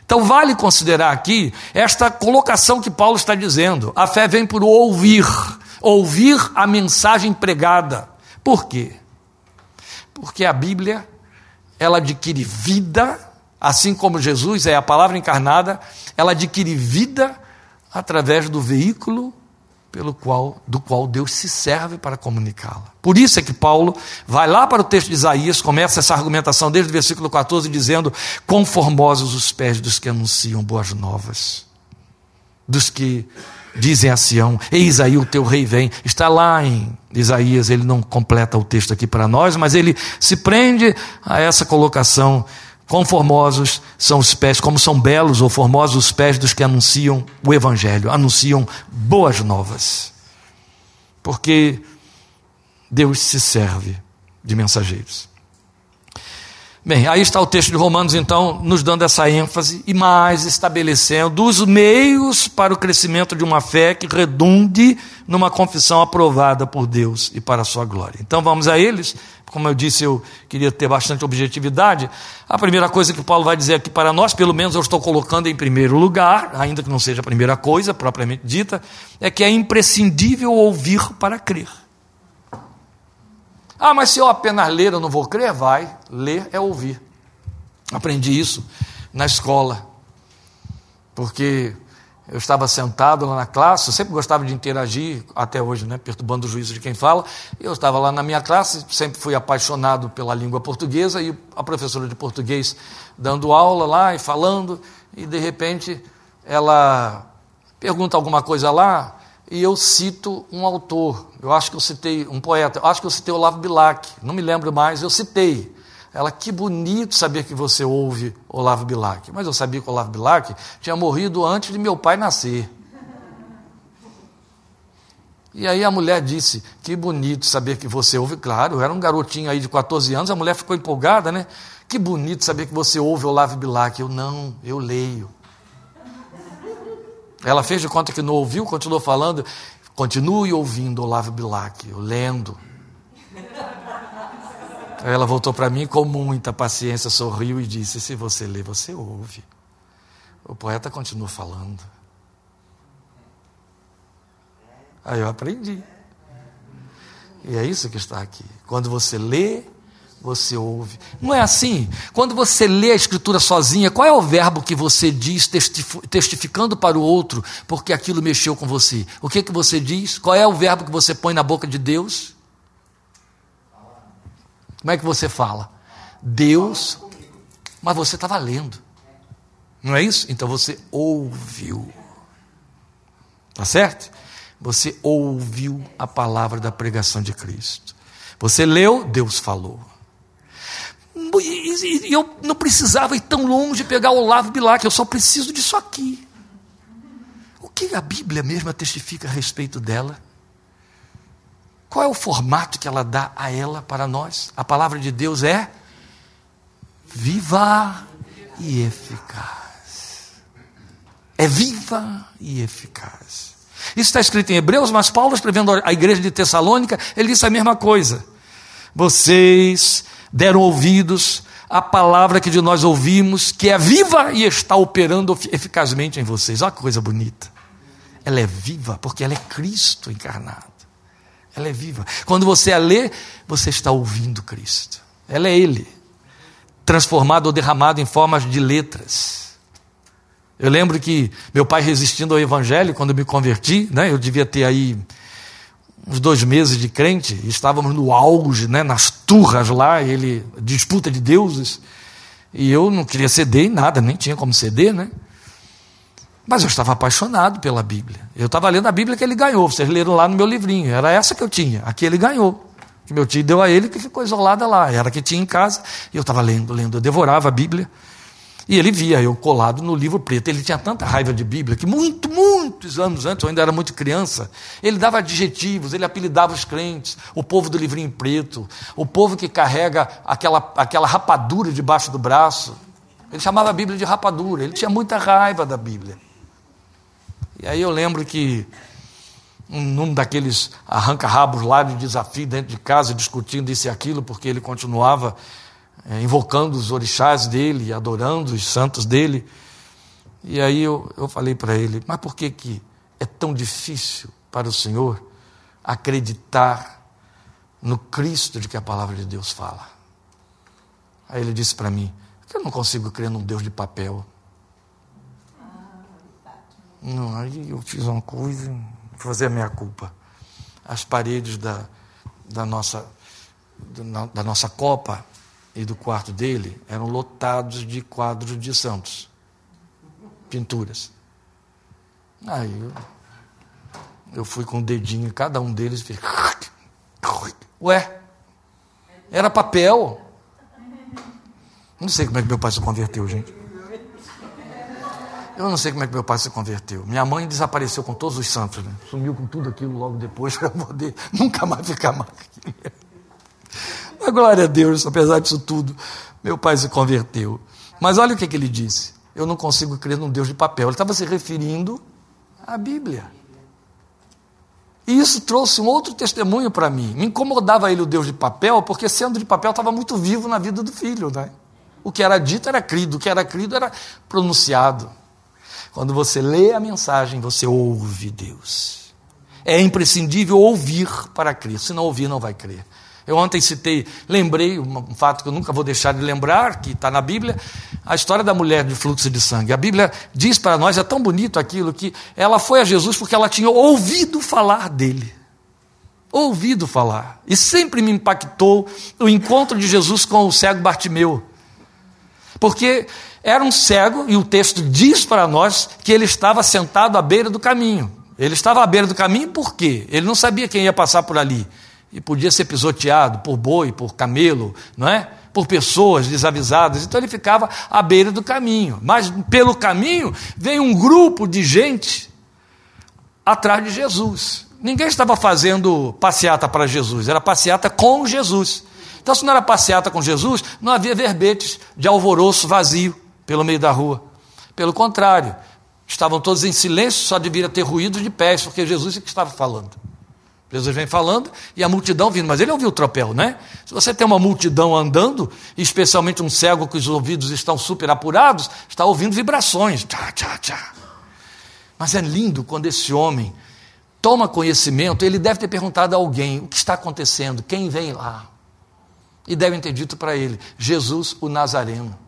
Então vale considerar aqui esta colocação que Paulo está dizendo. A fé vem por ouvir, ouvir a mensagem pregada. Por quê? Porque a Bíblia ela adquire vida assim como Jesus é a palavra encarnada, ela adquire vida através do veículo pelo qual do qual Deus se serve para comunicá-la. Por isso é que Paulo vai lá para o texto de Isaías, começa essa argumentação desde o versículo 14 dizendo: "Conformosos os pés dos que anunciam boas novas, dos que dizem a Sião: Eis aí o teu rei vem. Está lá em Isaías, ele não completa o texto aqui para nós, mas ele se prende a essa colocação Quão formosos são os pés, como são belos ou formosos os pés dos que anunciam o Evangelho, anunciam boas novas. Porque Deus se serve de mensageiros. Bem, aí está o texto de Romanos, então, nos dando essa ênfase e mais estabelecendo os meios para o crescimento de uma fé que redunde numa confissão aprovada por Deus e para a sua glória. Então vamos a eles. Como eu disse, eu queria ter bastante objetividade. A primeira coisa que Paulo vai dizer aqui para nós, pelo menos eu estou colocando em primeiro lugar, ainda que não seja a primeira coisa propriamente dita, é que é imprescindível ouvir para crer. Ah, mas se eu apenas ler eu não vou crer? Vai, ler é ouvir. Aprendi isso na escola, porque eu estava sentado lá na classe, eu sempre gostava de interagir, até hoje, né, perturbando o juízo de quem fala. Eu estava lá na minha classe, sempre fui apaixonado pela língua portuguesa, e a professora de português dando aula lá e falando, e de repente ela pergunta alguma coisa lá, e eu cito um autor. Eu acho que eu citei um poeta, eu acho que eu citei Olavo Bilac, não me lembro mais, eu citei. Ela, que bonito saber que você ouve Olavo Bilac. Mas eu sabia que Olavo Bilac tinha morrido antes de meu pai nascer. E aí a mulher disse: Que bonito saber que você ouve. Claro, eu era um garotinho aí de 14 anos, a mulher ficou empolgada, né? Que bonito saber que você ouve Olavo Bilac. Eu não, eu leio. Ela fez de conta que não ouviu, continuou falando. Continue ouvindo Olavo Bilac, lendo. Ela voltou para mim com muita paciência, sorriu e disse: Se você lê, você ouve. O poeta continua falando. Aí eu aprendi. E é isso que está aqui. Quando você lê, você ouve. Não é assim? Quando você lê a Escritura sozinha, qual é o verbo que você diz testificando para o outro porque aquilo mexeu com você? O que, que você diz? Qual é o verbo que você põe na boca de Deus? Como é que você fala? Deus, mas você estava lendo. Não é isso? Então você ouviu. Tá certo? Você ouviu a palavra da pregação de Cristo. Você leu, Deus falou. E eu não precisava ir tão longe pegar o Olavo Bilac, eu só preciso disso aqui. O que a Bíblia mesma testifica a respeito dela? Qual é o formato que ela dá a ela para nós? A palavra de Deus é viva e eficaz. É viva e eficaz. Isso está escrito em Hebreus, mas Paulo escrevendo à igreja de Tessalônica, ele disse a mesma coisa. Vocês deram ouvidos à palavra que de nós ouvimos, que é viva e está operando eficazmente em vocês. Olha que coisa bonita. Ela é viva porque ela é Cristo encarnado. Ela é viva. Quando você a lê, você está ouvindo Cristo. Ela é Ele, transformado ou derramado em formas de letras. Eu lembro que meu pai resistindo ao Evangelho, quando me converti, né, eu devia ter aí uns dois meses de crente, estávamos no auge, né, nas turras lá, ele disputa de deuses. E eu não queria ceder em nada, nem tinha como ceder, né? Mas eu estava apaixonado pela Bíblia. Eu estava lendo a Bíblia que ele ganhou. Vocês leram lá no meu livrinho. Era essa que eu tinha. Aqui ele ganhou. Que meu tio deu a ele que ficou isolada lá. Era a que tinha em casa. E eu estava lendo, lendo. Eu devorava a Bíblia. E ele via eu colado no livro preto. Ele tinha tanta raiva de Bíblia que, muito, muitos anos antes, eu ainda era muito criança, ele dava adjetivos, ele apelidava os crentes, o povo do livrinho preto, o povo que carrega aquela, aquela rapadura debaixo do braço. Ele chamava a Bíblia de rapadura. Ele tinha muita raiva da Bíblia. E aí eu lembro que num daqueles arranca-rabos lá de desafio dentro de casa, discutindo isso e aquilo, porque ele continuava invocando os orixás dele, adorando os santos dele. E aí eu, eu falei para ele, mas por que, que é tão difícil para o Senhor acreditar no Cristo de que a palavra de Deus fala? Aí ele disse para mim, eu não consigo crer num Deus de papel. Não, aí eu fiz uma coisa, fazer a minha culpa. As paredes da, da, nossa, da nossa copa e do quarto dele eram lotados de quadros de santos, pinturas. Aí eu, eu fui com o dedinho em cada um deles e fiz. Ué, era papel. Não sei como é que meu pai se converteu, gente. Eu não sei como é que meu pai se converteu. Minha mãe desapareceu com todos os santos, né? sumiu com tudo aquilo logo depois para poder nunca mais ficar mais. Mas glória a Deus, apesar disso tudo, meu pai se converteu. Mas olha o que, que ele disse. Eu não consigo crer num Deus de papel. Ele estava se referindo à Bíblia. E isso trouxe um outro testemunho para mim. Me incomodava ele o Deus de papel, porque sendo de papel estava muito vivo na vida do filho. Né? O que era dito era crido, o que era crido era pronunciado. Quando você lê a mensagem, você ouve Deus. É imprescindível ouvir para crer. Se não ouvir, não vai crer. Eu ontem citei, lembrei um fato que eu nunca vou deixar de lembrar, que está na Bíblia, a história da mulher de fluxo de sangue. A Bíblia diz para nós, é tão bonito aquilo, que ela foi a Jesus porque ela tinha ouvido falar dele. Ouvido falar. E sempre me impactou o encontro de Jesus com o cego Bartimeu. Porque era um cego, e o texto diz para nós que ele estava sentado à beira do caminho. Ele estava à beira do caminho por quê? Ele não sabia quem ia passar por ali e podia ser pisoteado por boi, por camelo, não é? Por pessoas desavisadas. Então ele ficava à beira do caminho. Mas pelo caminho veio um grupo de gente atrás de Jesus. Ninguém estava fazendo passeata para Jesus, era passeata com Jesus. Então, se não era passeata com Jesus, não havia verbetes de alvoroço vazio pelo meio da rua. Pelo contrário, estavam todos em silêncio, só devia ter ruído de pés, porque Jesus é que estava falando. Jesus vem falando e a multidão vindo, mas ele ouviu o tropel, né? Se você tem uma multidão andando, especialmente um cego que os ouvidos estão super apurados, está ouvindo vibrações. Tchá, tchá, tchá. Mas é lindo quando esse homem toma conhecimento, ele deve ter perguntado a alguém o que está acontecendo, quem vem lá. E devem ter dito para ele: Jesus o Nazareno.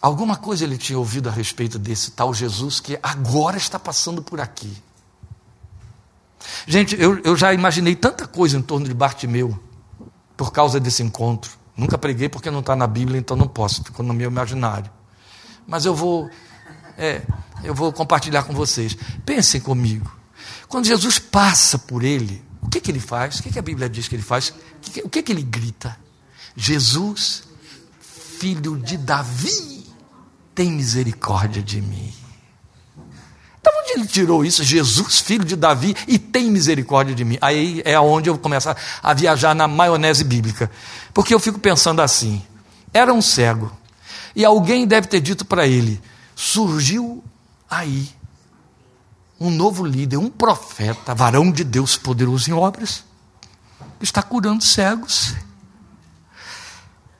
Alguma coisa ele tinha ouvido a respeito desse tal Jesus que agora está passando por aqui. Gente, eu, eu já imaginei tanta coisa em torno de Bartimeu por causa desse encontro. Nunca preguei porque não está na Bíblia, então não posso, ficou no meu imaginário. Mas eu vou, é, eu vou compartilhar com vocês. Pensem comigo. Quando Jesus passa por ele, o que, que ele faz? O que, que a Bíblia diz que ele faz? O que, o que, que ele grita? Jesus, filho de Davi tem misericórdia de mim. Então, onde ele tirou isso? Jesus, filho de Davi, e tem misericórdia de mim. Aí é onde eu começo a viajar na maionese bíblica. Porque eu fico pensando assim: era um cego, e alguém deve ter dito para ele: surgiu aí um novo líder, um profeta, varão de Deus poderoso em obras, está curando cegos,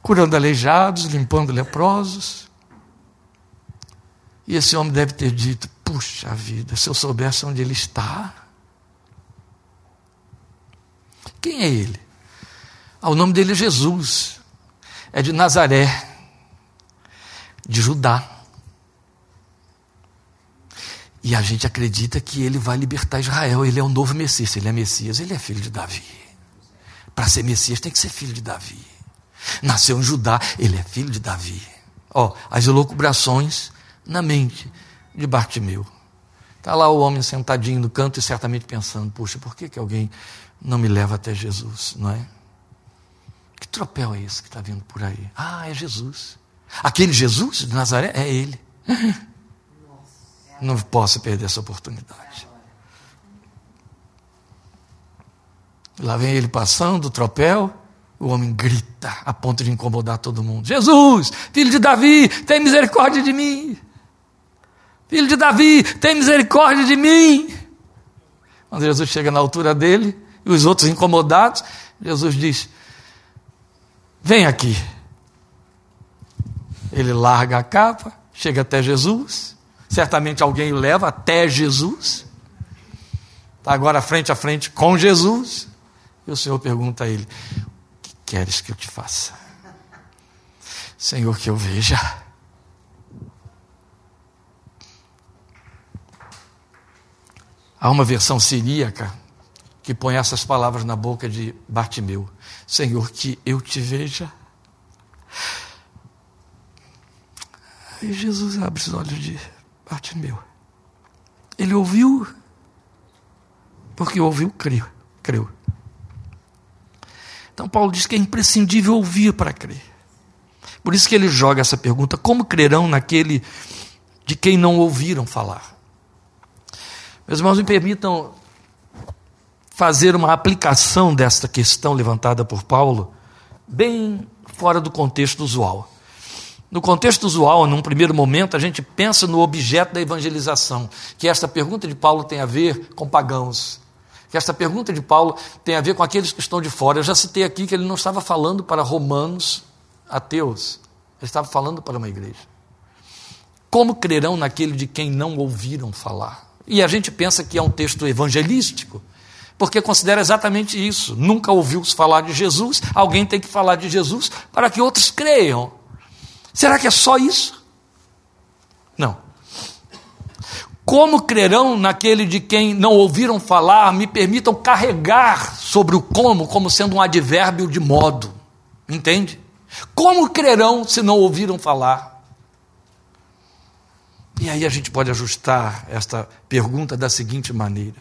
curando aleijados, limpando leprosos. E esse homem deve ter dito: puxa vida, se eu soubesse onde ele está. Quem é ele? Ah, o nome dele é Jesus, é de Nazaré, de Judá. E a gente acredita que ele vai libertar Israel, ele é o novo Messias. Ele é Messias, ele é filho de Davi. Para ser Messias tem que ser filho de Davi. Nasceu em Judá, ele é filho de Davi. Ó, as elucubrações na mente de Bartimeu. Está lá o homem sentadinho no canto e certamente pensando: puxa, por que, que alguém não me leva até Jesus, não é? Que tropel é esse que está vindo por aí? Ah, é Jesus. Aquele Jesus de Nazaré é ele. Não posso perder essa oportunidade. Lá vem ele passando, o tropel, o homem grita a ponto de incomodar todo mundo: Jesus, filho de Davi, tem misericórdia de mim. Filho de Davi, tem misericórdia de mim. Quando Jesus chega na altura dele, e os outros incomodados, Jesus diz: Vem aqui. Ele larga a capa, chega até Jesus. Certamente alguém o leva até Jesus. Está agora frente a frente com Jesus. E o Senhor pergunta a ele: O que queres que eu te faça? Senhor, que eu veja. Há uma versão siríaca que põe essas palavras na boca de Bartimeu: Senhor, que eu te veja. E Jesus abre os olhos de Bartimeu. Ele ouviu, porque ouviu, creu. creu. Então Paulo diz que é imprescindível ouvir para crer. Por isso que ele joga essa pergunta: como crerão naquele de quem não ouviram falar? Meus irmãos, me permitam fazer uma aplicação desta questão levantada por Paulo, bem fora do contexto usual. No contexto usual, num primeiro momento, a gente pensa no objeto da evangelização, que esta pergunta de Paulo tem a ver com pagãos, que esta pergunta de Paulo tem a ver com aqueles que estão de fora. Eu já citei aqui que ele não estava falando para romanos ateus, ele estava falando para uma igreja. Como crerão naquele de quem não ouviram falar? E a gente pensa que é um texto evangelístico, porque considera exatamente isso. Nunca ouviu-se falar de Jesus, alguém tem que falar de Jesus para que outros creiam. Será que é só isso? Não. Como crerão naquele de quem não ouviram falar, me permitam carregar sobre o como como sendo um advérbio de modo. Entende? Como crerão se não ouviram falar? E aí a gente pode ajustar esta pergunta da seguinte maneira: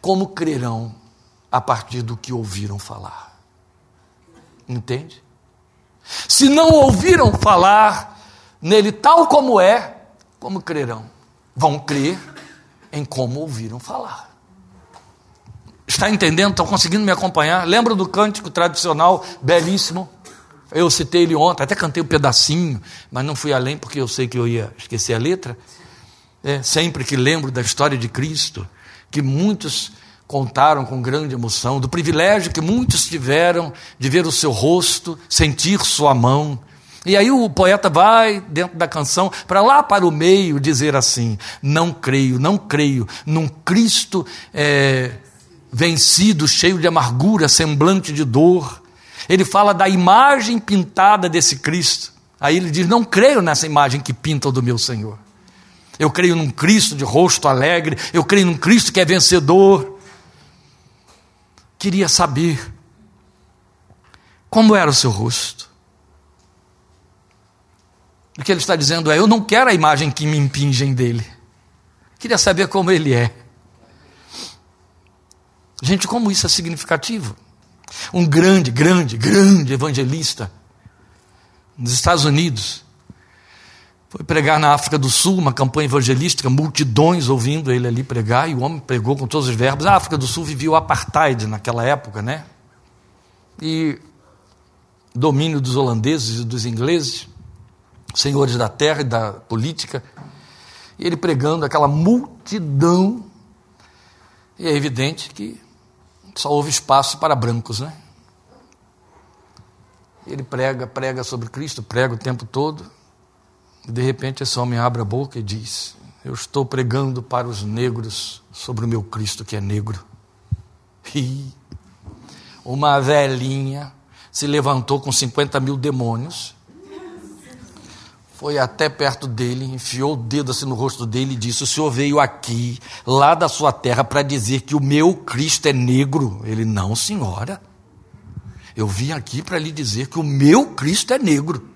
Como crerão a partir do que ouviram falar? Entende? Se não ouviram falar nele tal como é, como crerão? Vão crer em como ouviram falar. Está entendendo? Estão conseguindo me acompanhar? Lembra do cântico tradicional belíssimo? Eu citei ele ontem, até cantei um pedacinho, mas não fui além porque eu sei que eu ia esquecer a letra. É, sempre que lembro da história de Cristo, que muitos contaram com grande emoção, do privilégio que muitos tiveram de ver o seu rosto, sentir sua mão. E aí o poeta vai, dentro da canção, para lá para o meio, dizer assim: Não creio, não creio num Cristo é, vencido, cheio de amargura, semblante de dor ele fala da imagem pintada desse Cristo. Aí ele diz: Não creio nessa imagem que pintam do meu Senhor. Eu creio num Cristo de rosto alegre, eu creio num Cristo que é vencedor. Queria saber como era o seu rosto. O que ele está dizendo é: Eu não quero a imagem que me impingem dele. Queria saber como ele é. Gente, como isso é significativo. Um grande, grande, grande evangelista nos Estados Unidos. Foi pregar na África do Sul, uma campanha evangelística, multidões ouvindo ele ali pregar, e o homem pregou com todos os verbos. A África do Sul vivia o apartheid naquela época, né? E domínio dos holandeses e dos ingleses, senhores da terra e da política. E ele pregando aquela multidão. E é evidente que só houve espaço para brancos, né? Ele prega, prega sobre Cristo, prega o tempo todo. E de repente esse homem abre a boca e diz: Eu estou pregando para os negros sobre o meu Cristo que é negro. E uma velhinha se levantou com 50 mil demônios, foi até perto dele, enfiou o dedo assim no rosto dele e disse: O senhor veio aqui, lá da sua terra, para dizer que o meu Cristo é negro? Ele, não, senhora. Eu vim aqui para lhe dizer que o meu Cristo é negro.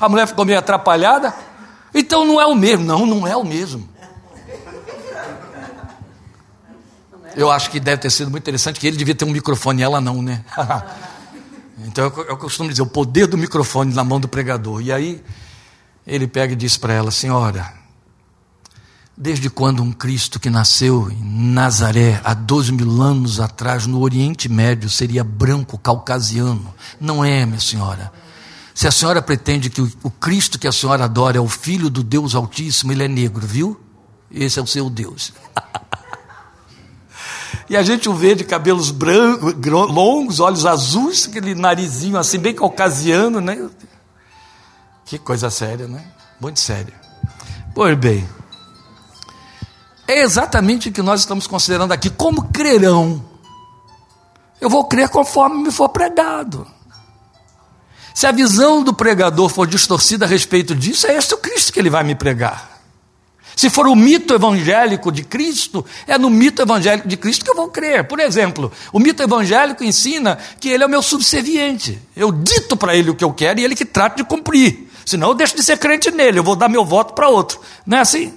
A mulher ficou meio atrapalhada. Então não é o mesmo. Não, não é o mesmo. Eu acho que deve ter sido muito interessante que ele devia ter um microfone e ela não, né? então eu, eu costumo dizer, o poder do microfone na mão do pregador. E aí ele pega e diz para ela, senhora, desde quando um Cristo que nasceu em Nazaré há 12 mil anos atrás no Oriente Médio seria branco caucasiano? Não é, minha senhora. Se a senhora pretende que o, Cristo que a senhora adora é o Filho do Deus Altíssimo, ele é negro, viu? Esse é o seu Deus. e a gente o vê de cabelos brancos, longos, olhos azuis, aquele narizinho assim, bem caucasiano, né? Que coisa séria, né? Muito séria. Pois bem, é exatamente o que nós estamos considerando aqui. Como crerão? Eu vou crer conforme me for pregado. Se a visão do pregador for distorcida a respeito disso, é este o Cristo que ele vai me pregar. Se for o mito evangélico de Cristo, é no mito evangélico de Cristo que eu vou crer. Por exemplo, o mito evangélico ensina que ele é o meu subserviente. Eu dito para ele o que eu quero e ele que trata de cumprir. Senão eu deixo de ser crente nele, eu vou dar meu voto para outro. Não é assim?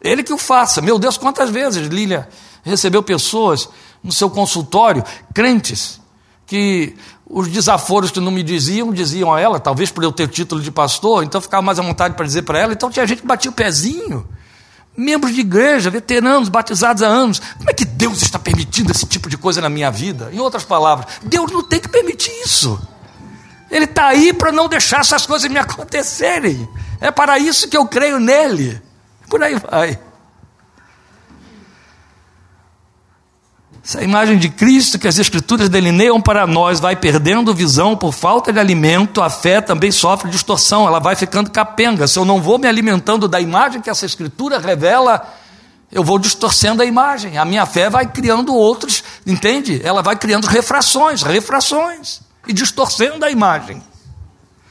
Ele que o faça. Meu Deus, quantas vezes Lília recebeu pessoas no seu consultório, crentes, que os desaforos que não me diziam, diziam a ela, talvez por eu ter título de pastor, então ficava mais à vontade para dizer para ela. Então tinha gente que batia o pezinho. Membros de igreja, veteranos, batizados há anos. Como é que Deus está permitindo esse tipo de coisa na minha vida? Em outras palavras, Deus não tem que permitir isso. Ele está aí para não deixar essas coisas me acontecerem. É para isso que eu creio nele. Por aí vai. Essa imagem de Cristo que as Escrituras delineiam para nós vai perdendo visão por falta de alimento, a fé também sofre distorção, ela vai ficando capenga. Se eu não vou me alimentando da imagem que essa Escritura revela, eu vou distorcendo a imagem. A minha fé vai criando outros, entende? Ela vai criando refrações, refrações, e distorcendo a imagem.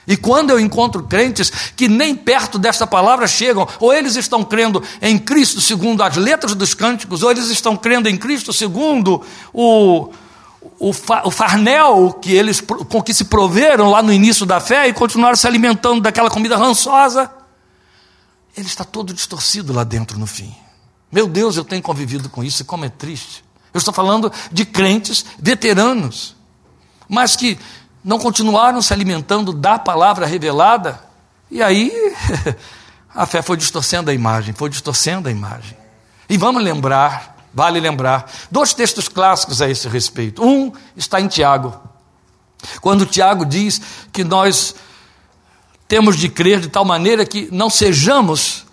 E quando eu encontro crentes que nem perto desta palavra chegam, ou eles estão crendo em Cristo segundo as letras dos cânticos, ou eles estão crendo em Cristo segundo o, o, o farnel que eles, com que se proveram lá no início da fé e continuaram se alimentando daquela comida rançosa, ele está todo distorcido lá dentro no fim. Meu Deus, eu tenho convivido com isso, e como é triste. Eu estou falando de crentes veteranos, mas que não continuaram se alimentando da palavra revelada, e aí a fé foi distorcendo a imagem, foi distorcendo a imagem. E vamos lembrar, vale lembrar, dois textos clássicos a esse respeito. Um está em Tiago, quando Tiago diz que nós temos de crer de tal maneira que não sejamos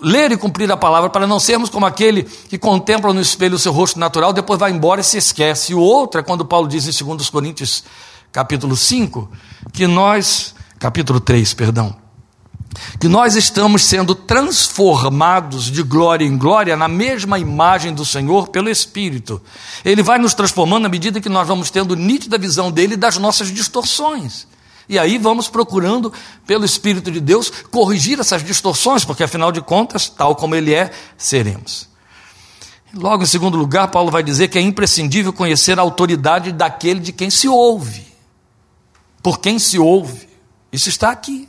ler e cumprir a palavra para não sermos como aquele que contempla no espelho o seu rosto natural, depois vai embora e se esquece. E o outro é quando Paulo diz em 2 Coríntios capítulo 5, que nós, capítulo 3, perdão, que nós estamos sendo transformados de glória em glória na mesma imagem do Senhor pelo Espírito. Ele vai nos transformando à medida que nós vamos tendo nítida visão dele das nossas distorções. E aí vamos procurando, pelo Espírito de Deus, corrigir essas distorções, porque afinal de contas, tal como ele é, seremos. Logo, em segundo lugar, Paulo vai dizer que é imprescindível conhecer a autoridade daquele de quem se ouve por quem se ouve. Isso está aqui.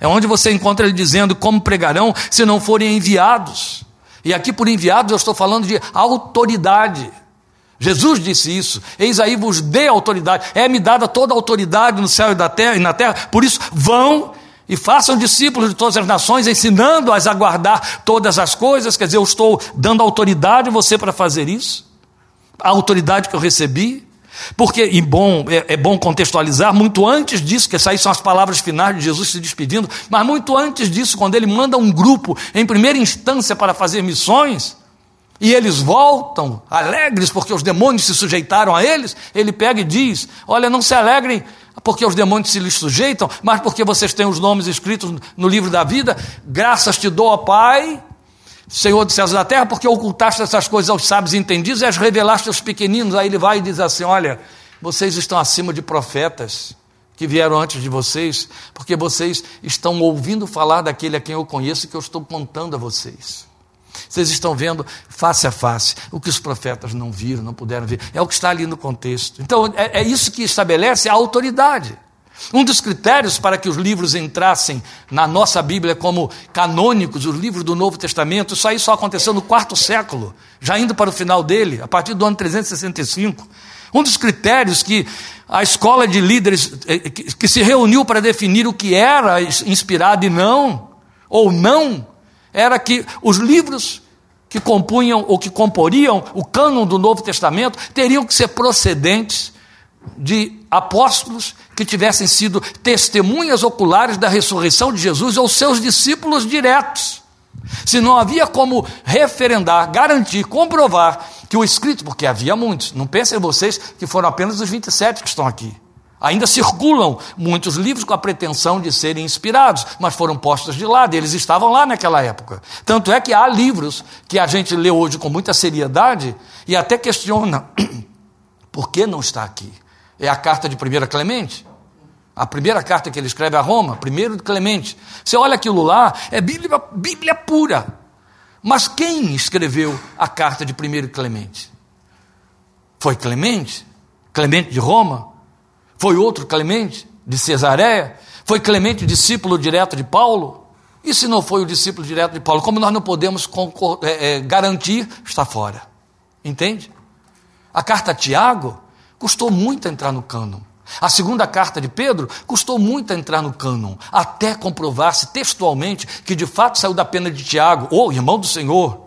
É onde você encontra ele dizendo como pregarão se não forem enviados. E aqui por enviados eu estou falando de autoridade. Jesus disse isso. Eis aí vos dê autoridade. É-me dada toda a autoridade no céu e na terra, e na terra. Por isso, vão e façam discípulos de todas as nações, ensinando-as a guardar todas as coisas. Quer dizer, eu estou dando autoridade a você para fazer isso. A autoridade que eu recebi. Porque, e bom, é, é, bom contextualizar, muito antes disso, que essas são as palavras finais de Jesus se despedindo, mas muito antes disso, quando ele manda um grupo, em primeira instância, para fazer missões, e eles voltam alegres porque os demônios se sujeitaram a eles, ele pega e diz: Olha, não se alegrem porque os demônios se lhes sujeitam, mas porque vocês têm os nomes escritos no livro da vida, graças te dou, Pai, Senhor dos céus e da terra, porque ocultaste essas coisas aos sábios e entendidos e as revelaste aos pequeninos. Aí ele vai e diz assim: Olha, vocês estão acima de profetas, que vieram antes de vocês, porque vocês estão ouvindo falar daquele a quem eu conheço e que eu estou contando a vocês. Vocês estão vendo face a face o que os profetas não viram, não puderam ver. É o que está ali no contexto. Então, é, é isso que estabelece a autoridade. Um dos critérios para que os livros entrassem na nossa Bíblia como canônicos, os livros do Novo Testamento, isso aí só aconteceu no quarto século, já indo para o final dele, a partir do ano 365. Um dos critérios que a escola de líderes eh, que se reuniu para definir o que era inspirado e não, ou não, era que os livros que compunham ou que comporiam o cânon do Novo Testamento teriam que ser procedentes de apóstolos que tivessem sido testemunhas oculares da ressurreição de Jesus ou seus discípulos diretos. Se não havia como referendar, garantir, comprovar que o escrito, porque havia muitos, não pensem vocês que foram apenas os 27 que estão aqui. Ainda circulam muitos livros com a pretensão de serem inspirados, mas foram postos de lado, eles estavam lá naquela época. Tanto é que há livros que a gente lê hoje com muita seriedade e até questiona por que não está aqui. É a carta de 1 Clemente? A primeira carta que ele escreve a Roma, primeiro de Clemente. Você olha aquilo lá, é Bíblia, Bíblia pura. Mas quem escreveu a carta de 1 Clemente? Foi Clemente? Clemente de Roma? Foi outro Clemente de Cesareia? Foi Clemente discípulo direto de Paulo? E se não foi o discípulo direto de Paulo? Como nós não podemos é, é, garantir, está fora. Entende? A carta a Tiago custou muito entrar no cânon. A segunda carta de Pedro custou muito entrar no cânon, até comprovar-se textualmente que de fato saiu da pena de Tiago, ou irmão do Senhor,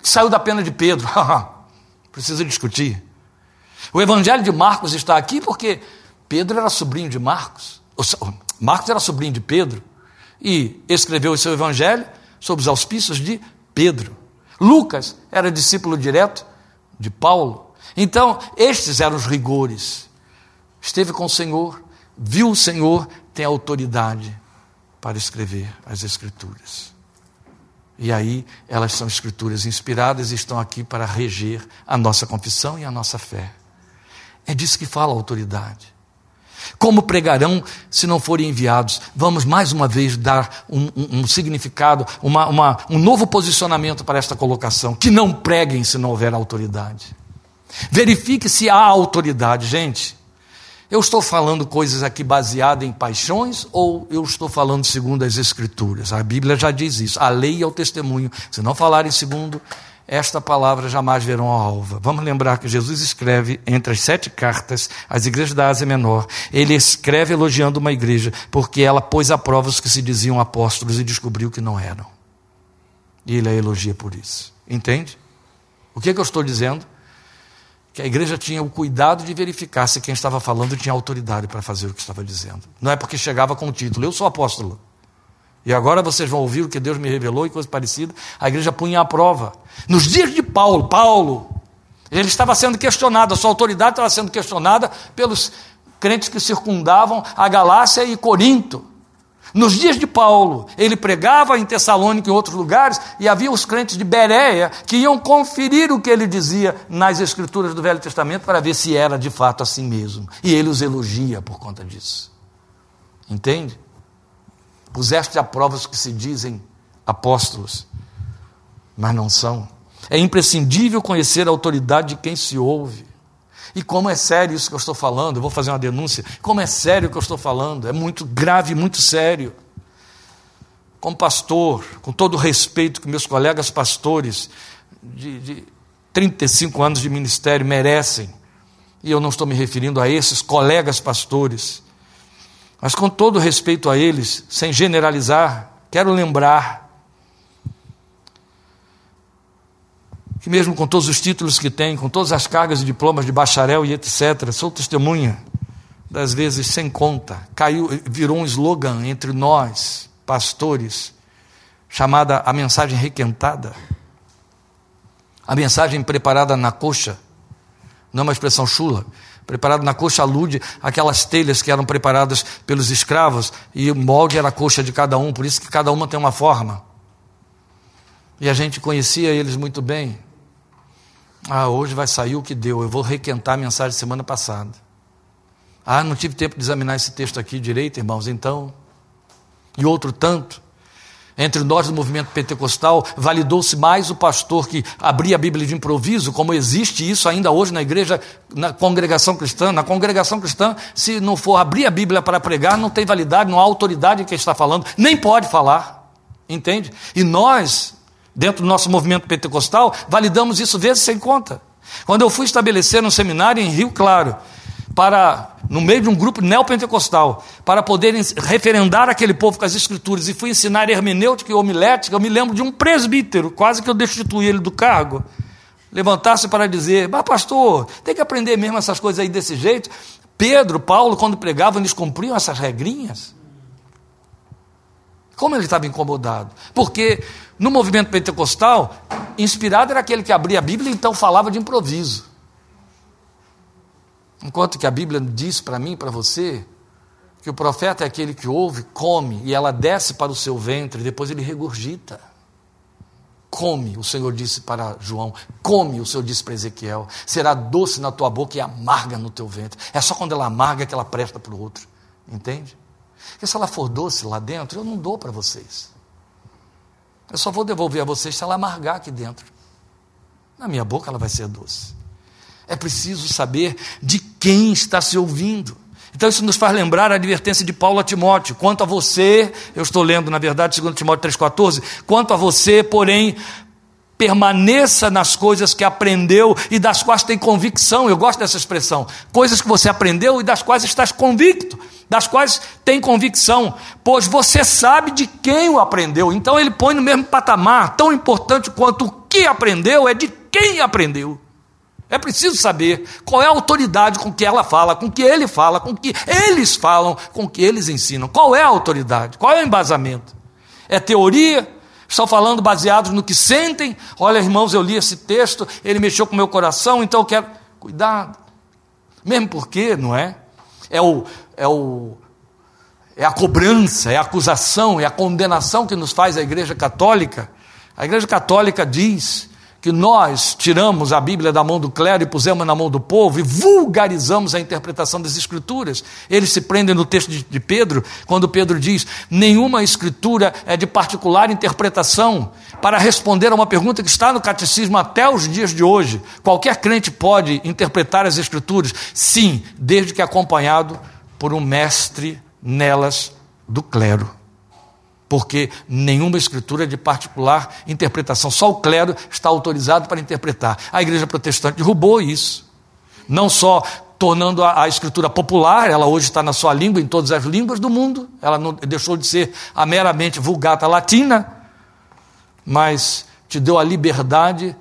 que saiu da pena de Pedro. Precisa discutir. O evangelho de Marcos está aqui porque Pedro era sobrinho de Marcos. Marcos era sobrinho de Pedro e escreveu o seu evangelho sob os auspícios de Pedro. Lucas era discípulo direto de Paulo. Então, estes eram os rigores. Esteve com o Senhor, viu o Senhor, tem autoridade para escrever as Escrituras. E aí, elas são escrituras inspiradas e estão aqui para reger a nossa confissão e a nossa fé. É disso que fala a autoridade. Como pregarão se não forem enviados? Vamos mais uma vez dar um, um, um significado, uma, uma, um novo posicionamento para esta colocação: que não preguem se não houver autoridade. Verifique se há autoridade, gente. Eu estou falando coisas aqui baseadas em paixões ou eu estou falando segundo as Escrituras? A Bíblia já diz isso. A lei é o testemunho. Se não falarem segundo esta palavra jamais verão a alva. Vamos lembrar que Jesus escreve entre as sete cartas às igrejas da Ásia Menor. Ele escreve elogiando uma igreja, porque ela pôs a prova os que se diziam apóstolos e descobriu que não eram. E ele a elogia por isso. Entende? O que, é que eu estou dizendo? Que a igreja tinha o cuidado de verificar se quem estava falando tinha autoridade para fazer o que estava dizendo. Não é porque chegava com o título, eu sou apóstolo. E agora vocês vão ouvir o que Deus me revelou e coisa parecida. A igreja punha à prova. Nos dias de Paulo, Paulo, ele estava sendo questionado, a sua autoridade estava sendo questionada pelos crentes que circundavam a Galácia e Corinto. Nos dias de Paulo, ele pregava em Tessalônica e em outros lugares, e havia os crentes de Bereia que iam conferir o que ele dizia nas escrituras do Velho Testamento para ver se era de fato assim mesmo. E ele os elogia por conta disso. Entende? Puseste a prova os que se dizem apóstolos, mas não são. É imprescindível conhecer a autoridade de quem se ouve. E como é sério isso que eu estou falando, eu vou fazer uma denúncia. Como é sério o que eu estou falando, é muito grave, muito sério. Como pastor, com todo o respeito que meus colegas pastores de, de 35 anos de ministério merecem, e eu não estou me referindo a esses colegas pastores, mas com todo respeito a eles, sem generalizar, quero lembrar que, mesmo com todos os títulos que tem, com todas as cargas e diplomas de bacharel e etc., sou testemunha das vezes sem conta. Caiu, virou um slogan entre nós, pastores, chamada a mensagem requentada. A mensagem preparada na coxa, não é uma expressão chula, Preparado na coxa alude aquelas telhas que eram preparadas pelos escravos, e o molde era a coxa de cada um, por isso que cada uma tem uma forma. E a gente conhecia eles muito bem. Ah, hoje vai sair o que deu, eu vou requentar a mensagem semana passada. Ah, não tive tempo de examinar esse texto aqui direito, irmãos, então. E outro tanto. Entre nós do movimento pentecostal, validou-se mais o pastor que abria a Bíblia de improviso, como existe isso ainda hoje na igreja, na congregação cristã. Na congregação cristã, se não for abrir a Bíblia para pregar, não tem validade, não há autoridade em quem está falando, nem pode falar. Entende? E nós, dentro do nosso movimento pentecostal, validamos isso vezes sem conta. Quando eu fui estabelecer um seminário em Rio Claro, para no meio de um grupo neopentecostal, para poderem referendar aquele povo com as escrituras e fui ensinar hermenêutica e homilética, eu me lembro de um presbítero, quase que eu destituí ele do cargo, levantar-se para dizer: Mas pastor, tem que aprender mesmo essas coisas aí desse jeito. Pedro, Paulo, quando pregavam, eles cumpriam essas regrinhas. Como ele estava incomodado? Porque no movimento pentecostal, inspirado era aquele que abria a Bíblia e então falava de improviso. Enquanto que a Bíblia diz para mim para você que o profeta é aquele que ouve, come e ela desce para o seu ventre, e depois ele regurgita. Come, o Senhor disse para João, come, o Senhor disse para Ezequiel, será doce na tua boca e amarga no teu ventre. É só quando ela amarga que ela presta para o outro, entende? Porque se ela for doce lá dentro, eu não dou para vocês. Eu só vou devolver a vocês se ela amargar aqui dentro. Na minha boca ela vai ser doce. É preciso saber de quem está se ouvindo. Então isso nos faz lembrar a advertência de Paulo a Timóteo. Quanto a você, eu estou lendo, na verdade, 2 Timóteo 3,14, quanto a você, porém, permaneça nas coisas que aprendeu e das quais tem convicção. Eu gosto dessa expressão. Coisas que você aprendeu e das quais estás convicto, das quais tem convicção, pois você sabe de quem o aprendeu. Então ele põe no mesmo patamar, tão importante quanto o que aprendeu é de quem aprendeu. É preciso saber qual é a autoridade com que ela fala, com que ele fala, com que eles falam, com que eles ensinam. Qual é a autoridade? Qual é o embasamento? É teoria? Estão falando baseados no que sentem? Olha, irmãos, eu li esse texto, ele mexeu com o meu coração, então eu quero. Cuidado. Mesmo porque, não é? É o, é o é a cobrança, é a acusação, é a condenação que nos faz a Igreja Católica. A Igreja Católica diz que nós tiramos a Bíblia da mão do clero e pusemos na mão do povo e vulgarizamos a interpretação das Escrituras. Eles se prendem no texto de Pedro, quando Pedro diz: nenhuma Escritura é de particular interpretação, para responder a uma pergunta que está no catecismo até os dias de hoje. Qualquer crente pode interpretar as Escrituras? Sim, desde que acompanhado por um mestre nelas do clero porque nenhuma escritura é de particular interpretação, só o clero está autorizado para interpretar. A igreja protestante derrubou isso, não só tornando a, a, escritura popular, ela hoje está na sua língua, em todas as línguas do mundo, ela não deixou de ser a meramente vulgata latina, mas te deu a liberdade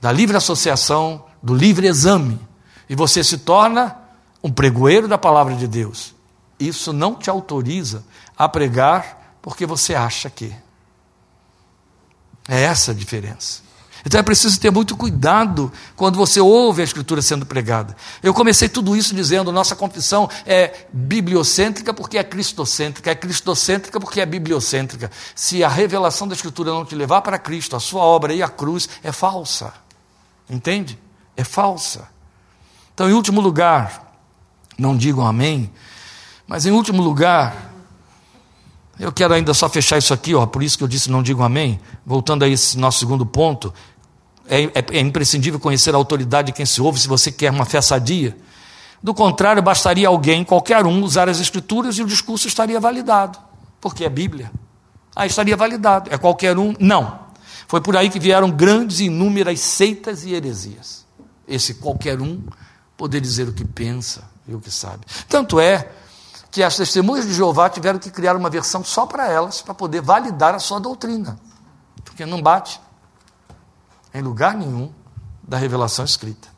da livre associação, do livre exame, e você se torna um pregoeiro da palavra de Deus. Isso não te autoriza a pregar porque você acha que. É essa a diferença. Então é preciso ter muito cuidado quando você ouve a Escritura sendo pregada. Eu comecei tudo isso dizendo: nossa confissão é bibliocêntrica porque é cristocêntrica, é cristocêntrica porque é bibliocêntrica. Se a revelação da Escritura não te levar para Cristo, a sua obra e a cruz, é falsa. Entende? É falsa. Então, em último lugar, não digam amém, mas em último lugar, eu quero ainda só fechar isso aqui, ó, por isso que eu disse não digo amém. Voltando a esse nosso segundo ponto, é, é, é imprescindível conhecer a autoridade de quem se ouve se você quer uma fé sadia. Do contrário, bastaria alguém, qualquer um, usar as escrituras e o discurso estaria validado, porque é Bíblia. Ah, estaria validado. É qualquer um? Não. Foi por aí que vieram grandes e inúmeras seitas e heresias. Esse qualquer um poder dizer o que pensa e o que sabe. Tanto é que as testemunhas de Jeová tiveram que criar uma versão só para elas, para poder validar a sua doutrina, porque não bate em lugar nenhum da revelação escrita.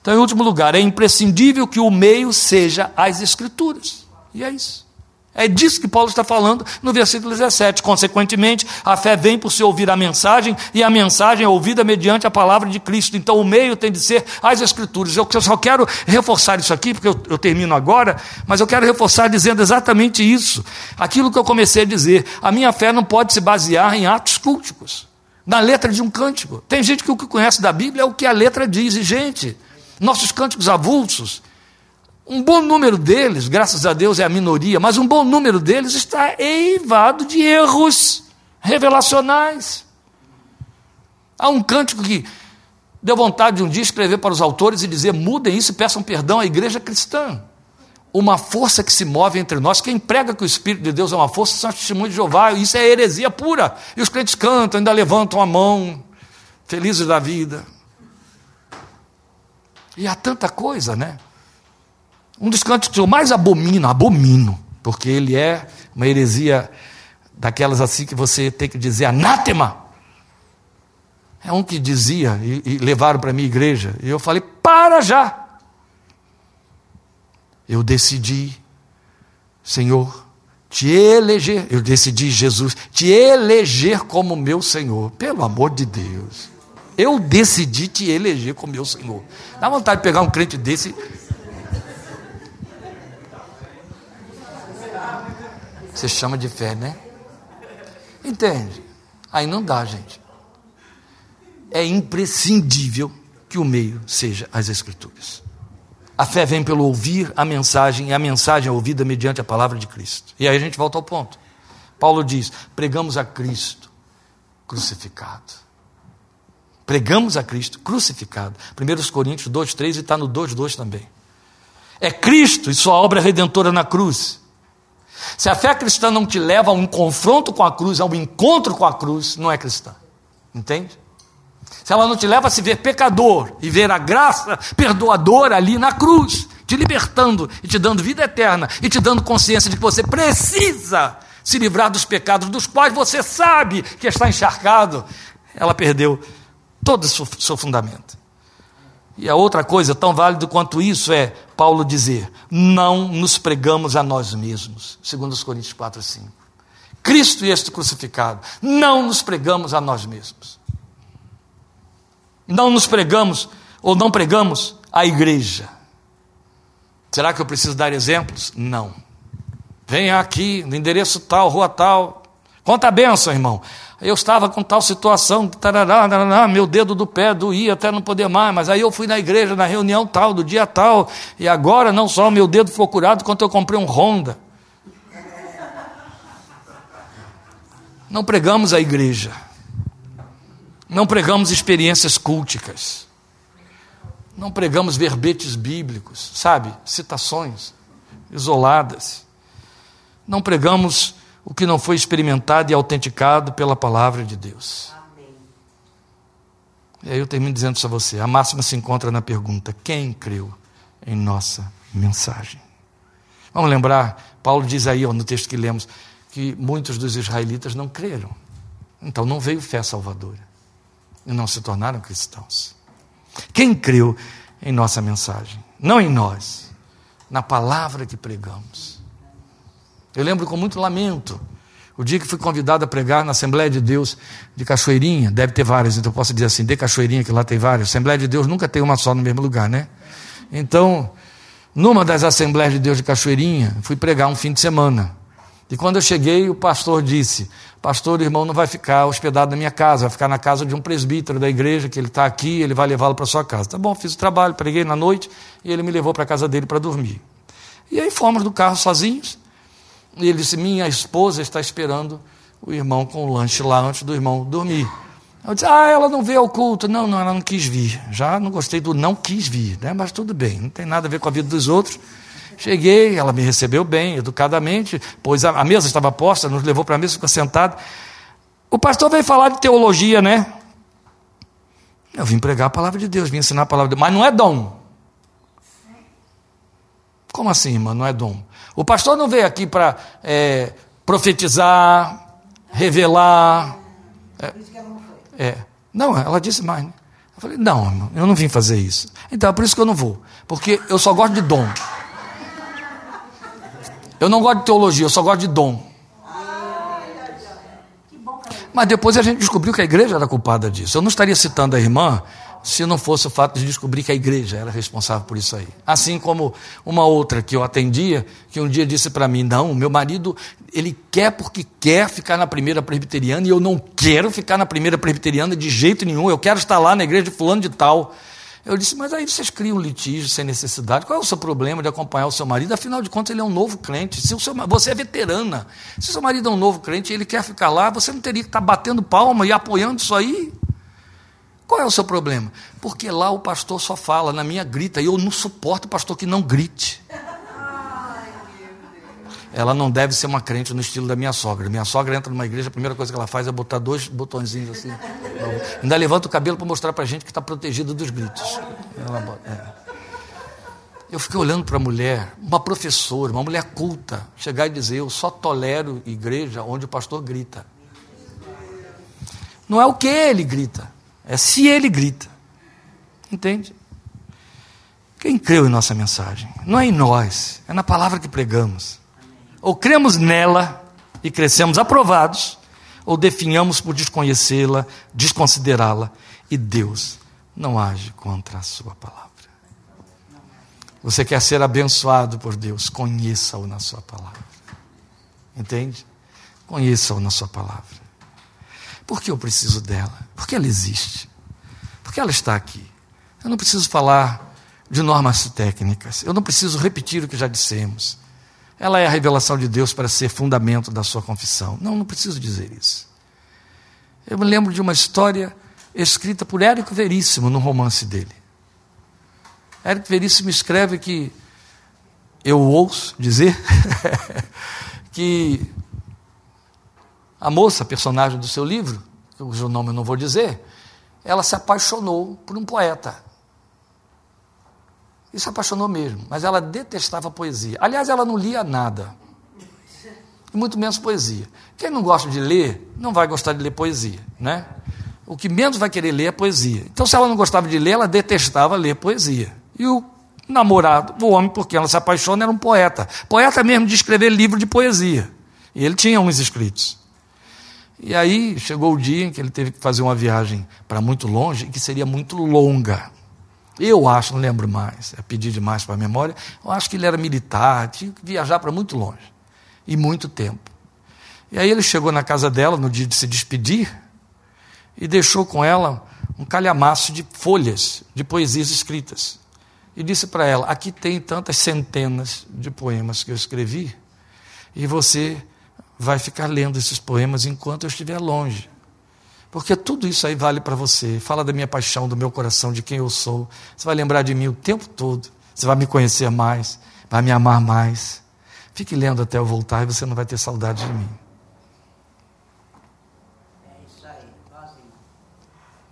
Então, em último lugar, é imprescindível que o meio seja as Escrituras. E é isso. É disso que Paulo está falando no versículo 17. Consequentemente, a fé vem por se ouvir a mensagem, e a mensagem é ouvida mediante a palavra de Cristo. Então, o meio tem de ser as Escrituras. Eu só quero reforçar isso aqui, porque eu, eu termino agora, mas eu quero reforçar dizendo exatamente isso. Aquilo que eu comecei a dizer. A minha fé não pode se basear em atos culticos, na letra de um cântico. Tem gente que o que conhece da Bíblia é o que a letra diz, e, gente, nossos cânticos avulsos Um bom número deles, graças a Deus é a minoria, mas um bom número deles está eivado de erros revelacionais. Há um cântico que deu vontade de um dia escrever para os autores e dizer: mudem isso e peçam perdão à igreja cristã. Uma força que se move entre nós. Quem prega que o Espírito de Deus é uma força são testemunhos de Jeová. Isso é heresia pura. E os crentes cantam, ainda levantam a mão, felizes da vida. E há tanta coisa, né? Um dos cantos que eu mais abomino, abomino, porque ele é uma heresia daquelas assim que você tem que dizer anátema. É um que dizia, e, e levaram para a minha igreja, e eu falei: para já. Eu decidi, Senhor, te eleger, eu decidi, Jesus, te eleger como meu Senhor, pelo amor de Deus. Eu decidi te eleger como meu Senhor. Dá vontade de pegar um crente desse. Você chama de fé, né? Entende? Aí não dá, gente. É imprescindível que o meio seja as Escrituras. A fé vem pelo ouvir a mensagem, e a mensagem é ouvida mediante a palavra de Cristo. E aí a gente volta ao ponto. Paulo diz: pregamos a Cristo crucificado. Pregamos a Cristo crucificado. 1 Coríntios 2, 3 e está no 2, 2 também. É Cristo e sua obra redentora na cruz. Se a fé cristã não te leva a um confronto com a cruz, a um encontro com a cruz, não é cristã. Entende? Se ela não te leva a se ver pecador e ver a graça perdoadora ali na cruz, te libertando e te dando vida eterna e te dando consciência de que você precisa se livrar dos pecados dos quais você sabe que está encharcado, ela perdeu todo o seu, fundamento. E a outra coisa, tão válido quanto isso, é Paulo dizer: não nos pregamos a nós mesmos. Segundo os Coríntios 4, 5. Cristo e este crucificado. Não nos pregamos a nós mesmos. Não nos pregamos, ou não pregamos a igreja. Será que eu preciso dar exemplos? Não. Venha aqui, no endereço tal, rua tal. Conta a benção, irmão. Eu estava com tal situação, tarará, tarará, meu dedo do pé doía até não poder mais, mas aí eu fui na igreja, na reunião tal, do dia tal, e agora não só meu dedo foi curado, quanto eu comprei um Honda. Não pregamos a igreja. Não pregamos experiências culticas. Não pregamos verbetes bíblicos, sabe? Citações isoladas. Não pregamos o que não foi experimentado e autenticado pela palavra de Deus. Amém. E aí eu termino dizendo isso a você: a máxima se encontra na pergunta: quem creu em nossa mensagem? Vamos lembrar, Paulo diz aí ó, no texto que lemos, que muitos dos israelitas não creram. Então não veio fé salvadora. E não se tornaram cristãos. Quem creu em nossa mensagem? Não em nós, na palavra que pregamos. Eu lembro com muito lamento o dia que fui convidado a pregar na Assembleia de Deus de Cachoeirinha, deve ter várias, então eu posso dizer assim, de Cachoeirinha, que lá tem várias. Assembleia de Deus nunca tem uma só no mesmo lugar, né? Então, numa das Assembleias de Deus de Cachoeirinha, fui pregar um fim de semana. E quando eu cheguei, o pastor disse: Pastor, o irmão não vai ficar hospedado na minha casa, vai ficar na casa de um presbítero da igreja, que ele está aqui, ele vai levá-lo para sua casa. Tá bom, fiz o trabalho, preguei na noite e ele me levou para a casa dele para dormir. E aí fomos no carro sozinhos. E ele disse: Minha esposa está esperando o irmão com o lanche lá antes do irmão dormir. Eu disse: Ah, ela não veio ao culto. Não, não, ela não quis vir. Já não gostei do não quis vir, né? mas tudo bem, não tem nada a ver com a vida dos outros. Cheguei, ela me recebeu bem, educadamente, pois a, mesa estava posta, nos levou para a mesa, ficou sentado. O pastor veio falar de teologia, né? Eu vim pregar a palavra de Deus, vim ensinar a palavra de Deus, mas não é dom. Como assim, irmão? Não é dom? O pastor não veio aqui para é, profetizar, revelar. É, é, Não, ela disse mais. Né? Eu falei, não, eu não vim fazer isso. Então é por isso que eu não vou. Porque eu só gosto de dom. Eu não gosto de teologia, eu só gosto de dom. Mas depois a gente descobriu que a igreja era culpada disso. Eu não estaria citando a irmã se não fosse o fato de descobrir que a igreja era responsável por isso aí. Assim como uma outra que eu atendia, que um dia disse para mim: Não, meu marido, ele quer porque quer ficar na primeira presbiteriana e eu não quero ficar na primeira presbiteriana de jeito nenhum, eu quero estar lá na igreja de Fulano de Tal. Eu disse, mas aí vocês criam litígio sem necessidade. Qual é o seu problema de acompanhar o seu marido? Afinal de contas, ele é um novo crente. Se o seu, você é veterana. Se o seu marido é um novo crente e ele quer ficar lá, você não teria que estar batendo palma e apoiando isso aí? Qual é o seu problema? Porque lá o pastor só fala, na minha grita, e eu não suporto o pastor que não grite. Ela não deve ser uma crente no estilo da minha sogra. Minha sogra entra numa igreja, a primeira coisa que ela faz é botar dois botõezinhos assim. Ainda levanta o cabelo para mostrar para a gente que está protegida dos gritos. Bota, é. Eu fiquei olhando para a mulher, uma professora, uma mulher culta, chegar e dizer: Eu só tolero igreja onde o pastor grita. Não é o que ele grita, é se ele grita. Entende? Quem creu em nossa mensagem? Não é em nós, é na palavra que pregamos. Ou cremos nela e crescemos aprovados, ou definhamos por desconhecê-la, desconsiderá-la, e Deus não age contra a sua palavra. Você quer ser abençoado por Deus, conheça-o na sua palavra. Entende? Conheça-o na sua palavra. Por que eu preciso dela? Porque ela existe. Porque ela está aqui. Eu não preciso falar de normas técnicas. Eu não preciso repetir o que já dissemos ela é a revelação de Deus para ser fundamento da sua confissão. Não, não preciso dizer isso. Eu me lembro de uma história escrita por Érico Veríssimo no romance dele. Érico Veríssimo escreve que eu ouço dizer que a moça, personagem do seu livro, cujo nome eu não vou dizer, ela se apaixonou por um poeta. E se apaixonou mesmo, mas ela detestava poesia. Aliás, ela não lia nada, muito menos poesia. Quem não gosta de ler, não vai gostar de ler poesia, né? O que menos vai querer ler é poesia. Então, se ela não gostava de ler, ela detestava ler poesia. E o namorado, o homem, porque ela se apaixona, era um poeta. Poeta mesmo de escrever livro de poesia. E ele tinha uns escritos. E aí chegou o dia em que ele teve que fazer uma viagem para muito longe, que seria muito longa. Eu acho, não lembro mais, é pedir demais para a memória. Eu acho que ele era militar, tinha que viajar para muito longe e muito tempo. E aí ele chegou na casa dela no dia de se despedir e deixou com ela um calhamaço de folhas de poesias escritas. E disse para ela: Aqui tem tantas centenas de poemas que eu escrevi, e você vai ficar lendo esses poemas enquanto eu estiver longe. Porque tudo isso aí vale para você. Fala da minha paixão, do meu coração, de quem eu sou. Você vai lembrar de mim o tempo todo. Você vai me conhecer mais, vai me amar mais. Fique lendo até eu voltar e você não vai ter saudade de mim.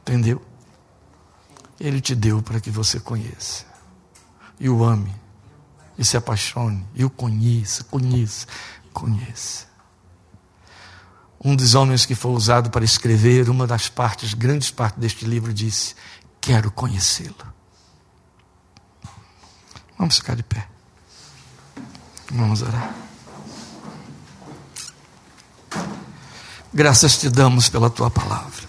Entendeu? Ele te deu para que você conheça. E o ame. E se apaixone. E o conheça, conheça, conheça um dos homens que foi usado para escrever uma das partes, grandes partes deste livro, disse: Quero conhecê-lo. Vamos ficar de pé. Vamos orar. Graças te damos pela tua palavra.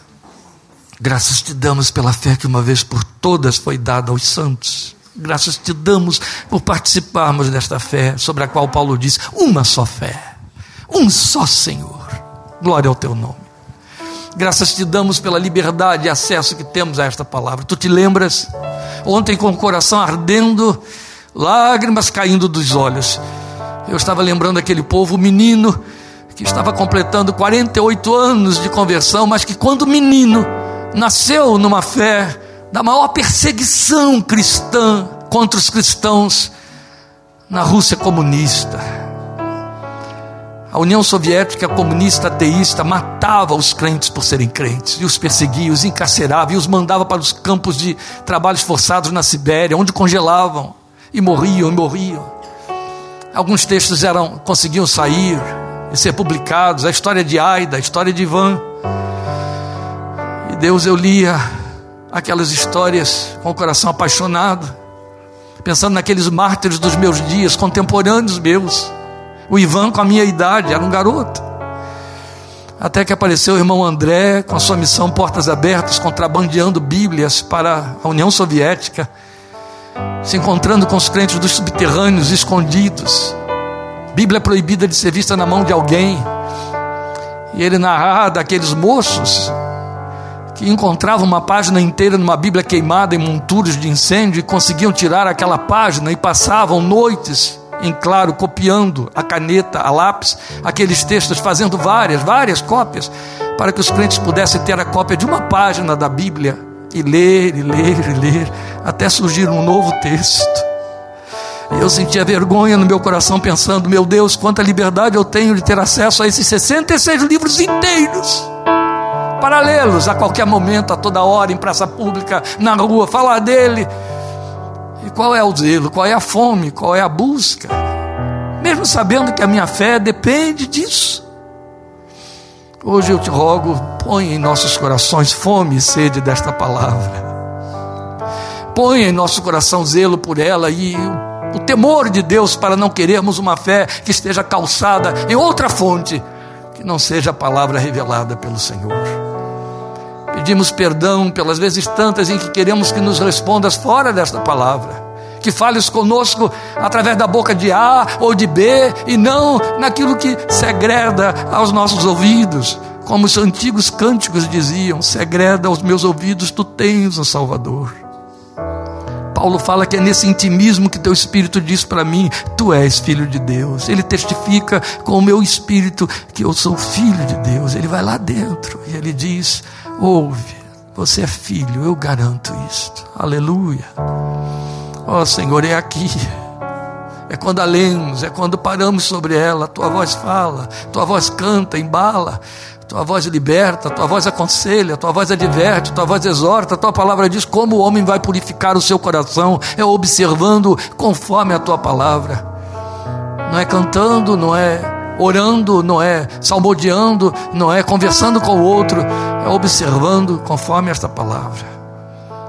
Graças te damos pela fé que uma vez por todas foi dada aos santos. Graças te damos por participarmos desta fé, sobre a qual Paulo diz: uma só fé, um só Senhor Glória ao teu nome. Graças te damos pela liberdade e acesso que temos a esta palavra. Tu te lembras? Ontem, com o coração ardendo, lágrimas caindo dos olhos, eu estava lembrando aquele povo menino que estava completando 48 anos de conversão, mas que, quando menino, nasceu numa fé da maior perseguição cristã contra os cristãos na Rússia comunista a União Soviética comunista ateísta matava os crentes por serem crentes, e os perseguia, os encarcerava, e os mandava para os campos de trabalhos forçados na Sibéria, onde congelavam, e morriam, e morriam. Alguns textos eram, conseguiam sair e ser publicados, a história de Aida, a história de Ivan. E Deus, eu lia aquelas histórias com o coração apaixonado, pensando naqueles mártires dos meus dias, contemporâneos meus o Ivan, com a minha idade, era um garoto. Até que apareceu o irmão André, com a sua missão Portas Abertas, contrabandeando Bíblias para a União Soviética, se encontrando com os crentes dos subterrâneos escondidos. Bíblia proibida de ser vista na mão de alguém. E ele narrar daqueles moços que encontravam uma página inteira numa Bíblia queimada em monturos de incêndio e conseguiam tirar aquela página e passavam noites em claro copiando a caneta, a lápis, aqueles textos, fazendo várias, várias cópias, para que os crentes pudessem ter a cópia de uma página da Bíblia e ler, e ler, e ler, até surgir um novo texto. Eu sentia vergonha no meu coração, pensando: meu Deus, quanta liberdade eu tenho de ter acesso a esses 66 livros inteiros para lê-los a qualquer momento, a toda hora, em praça pública, na rua, falar dele. E qual é o zelo, qual é a fome, qual é a busca? Mesmo sabendo que a minha fé depende disso. Hoje eu te rogo, põe em nossos corações fome e sede desta palavra. Põe em nosso coração zelo por ela e o temor de Deus para não querermos uma fé que esteja calçada em outra fonte, que não seja a palavra revelada pelo Senhor. Pedimos perdão pelas vezes tantas em que queremos que nos respondas fora desta palavra. Que fales conosco através da boca de A ou de B e não naquilo que segreda aos nossos ouvidos. Como os antigos cânticos diziam: segreda aos meus ouvidos, tu tens o Salvador. Paulo fala que é nesse intimismo que teu espírito diz para mim: Tu és filho de Deus. Ele testifica com o meu espírito que eu sou filho de Deus. Ele vai lá dentro e ele diz: Ouve, você é filho, eu garanto isto. Aleluia. Ó oh, Senhor, é aqui. É quando a lemos, é quando paramos sobre ela, tua voz fala, tua voz canta, embala, tua voz liberta, tua voz aconselha, tua voz adverte, tua voz exorta, tua palavra diz como o homem vai purificar o seu coração, é observando conforme a tua palavra. Não é cantando, não é orando, não é salmodiando, não é conversando com o outro, é observando conforme esta palavra.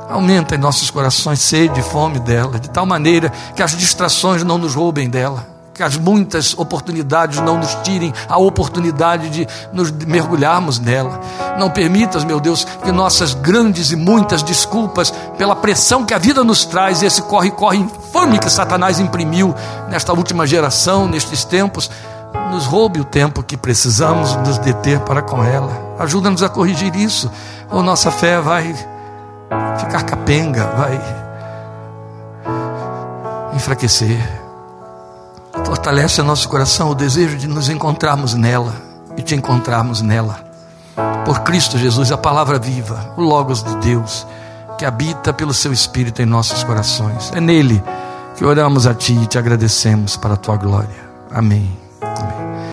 Aumenta em nossos corações sede e fome dela, de tal maneira que as distrações não nos roubem dela, que as muitas oportunidades não nos tirem a oportunidade de nos mergulharmos nela. Não permitas, meu Deus, que nossas grandes e muitas desculpas pela pressão que a vida nos traz, esse corre-corre infame que Satanás imprimiu nesta última geração, nestes tempos, nos roube o tempo que precisamos nos deter para com ela. Ajuda-nos a corrigir isso, ou nossa fé vai ficar capenga, vai enfraquecer. Fortalece o nosso coração o desejo de nos encontrarmos nela e te encontrarmos nela. Por Cristo Jesus, a palavra viva, o Logos de Deus, que habita pelo seu Espírito em nossos corações. É nele que oramos a Ti e te agradecemos para a Tua glória. Amém.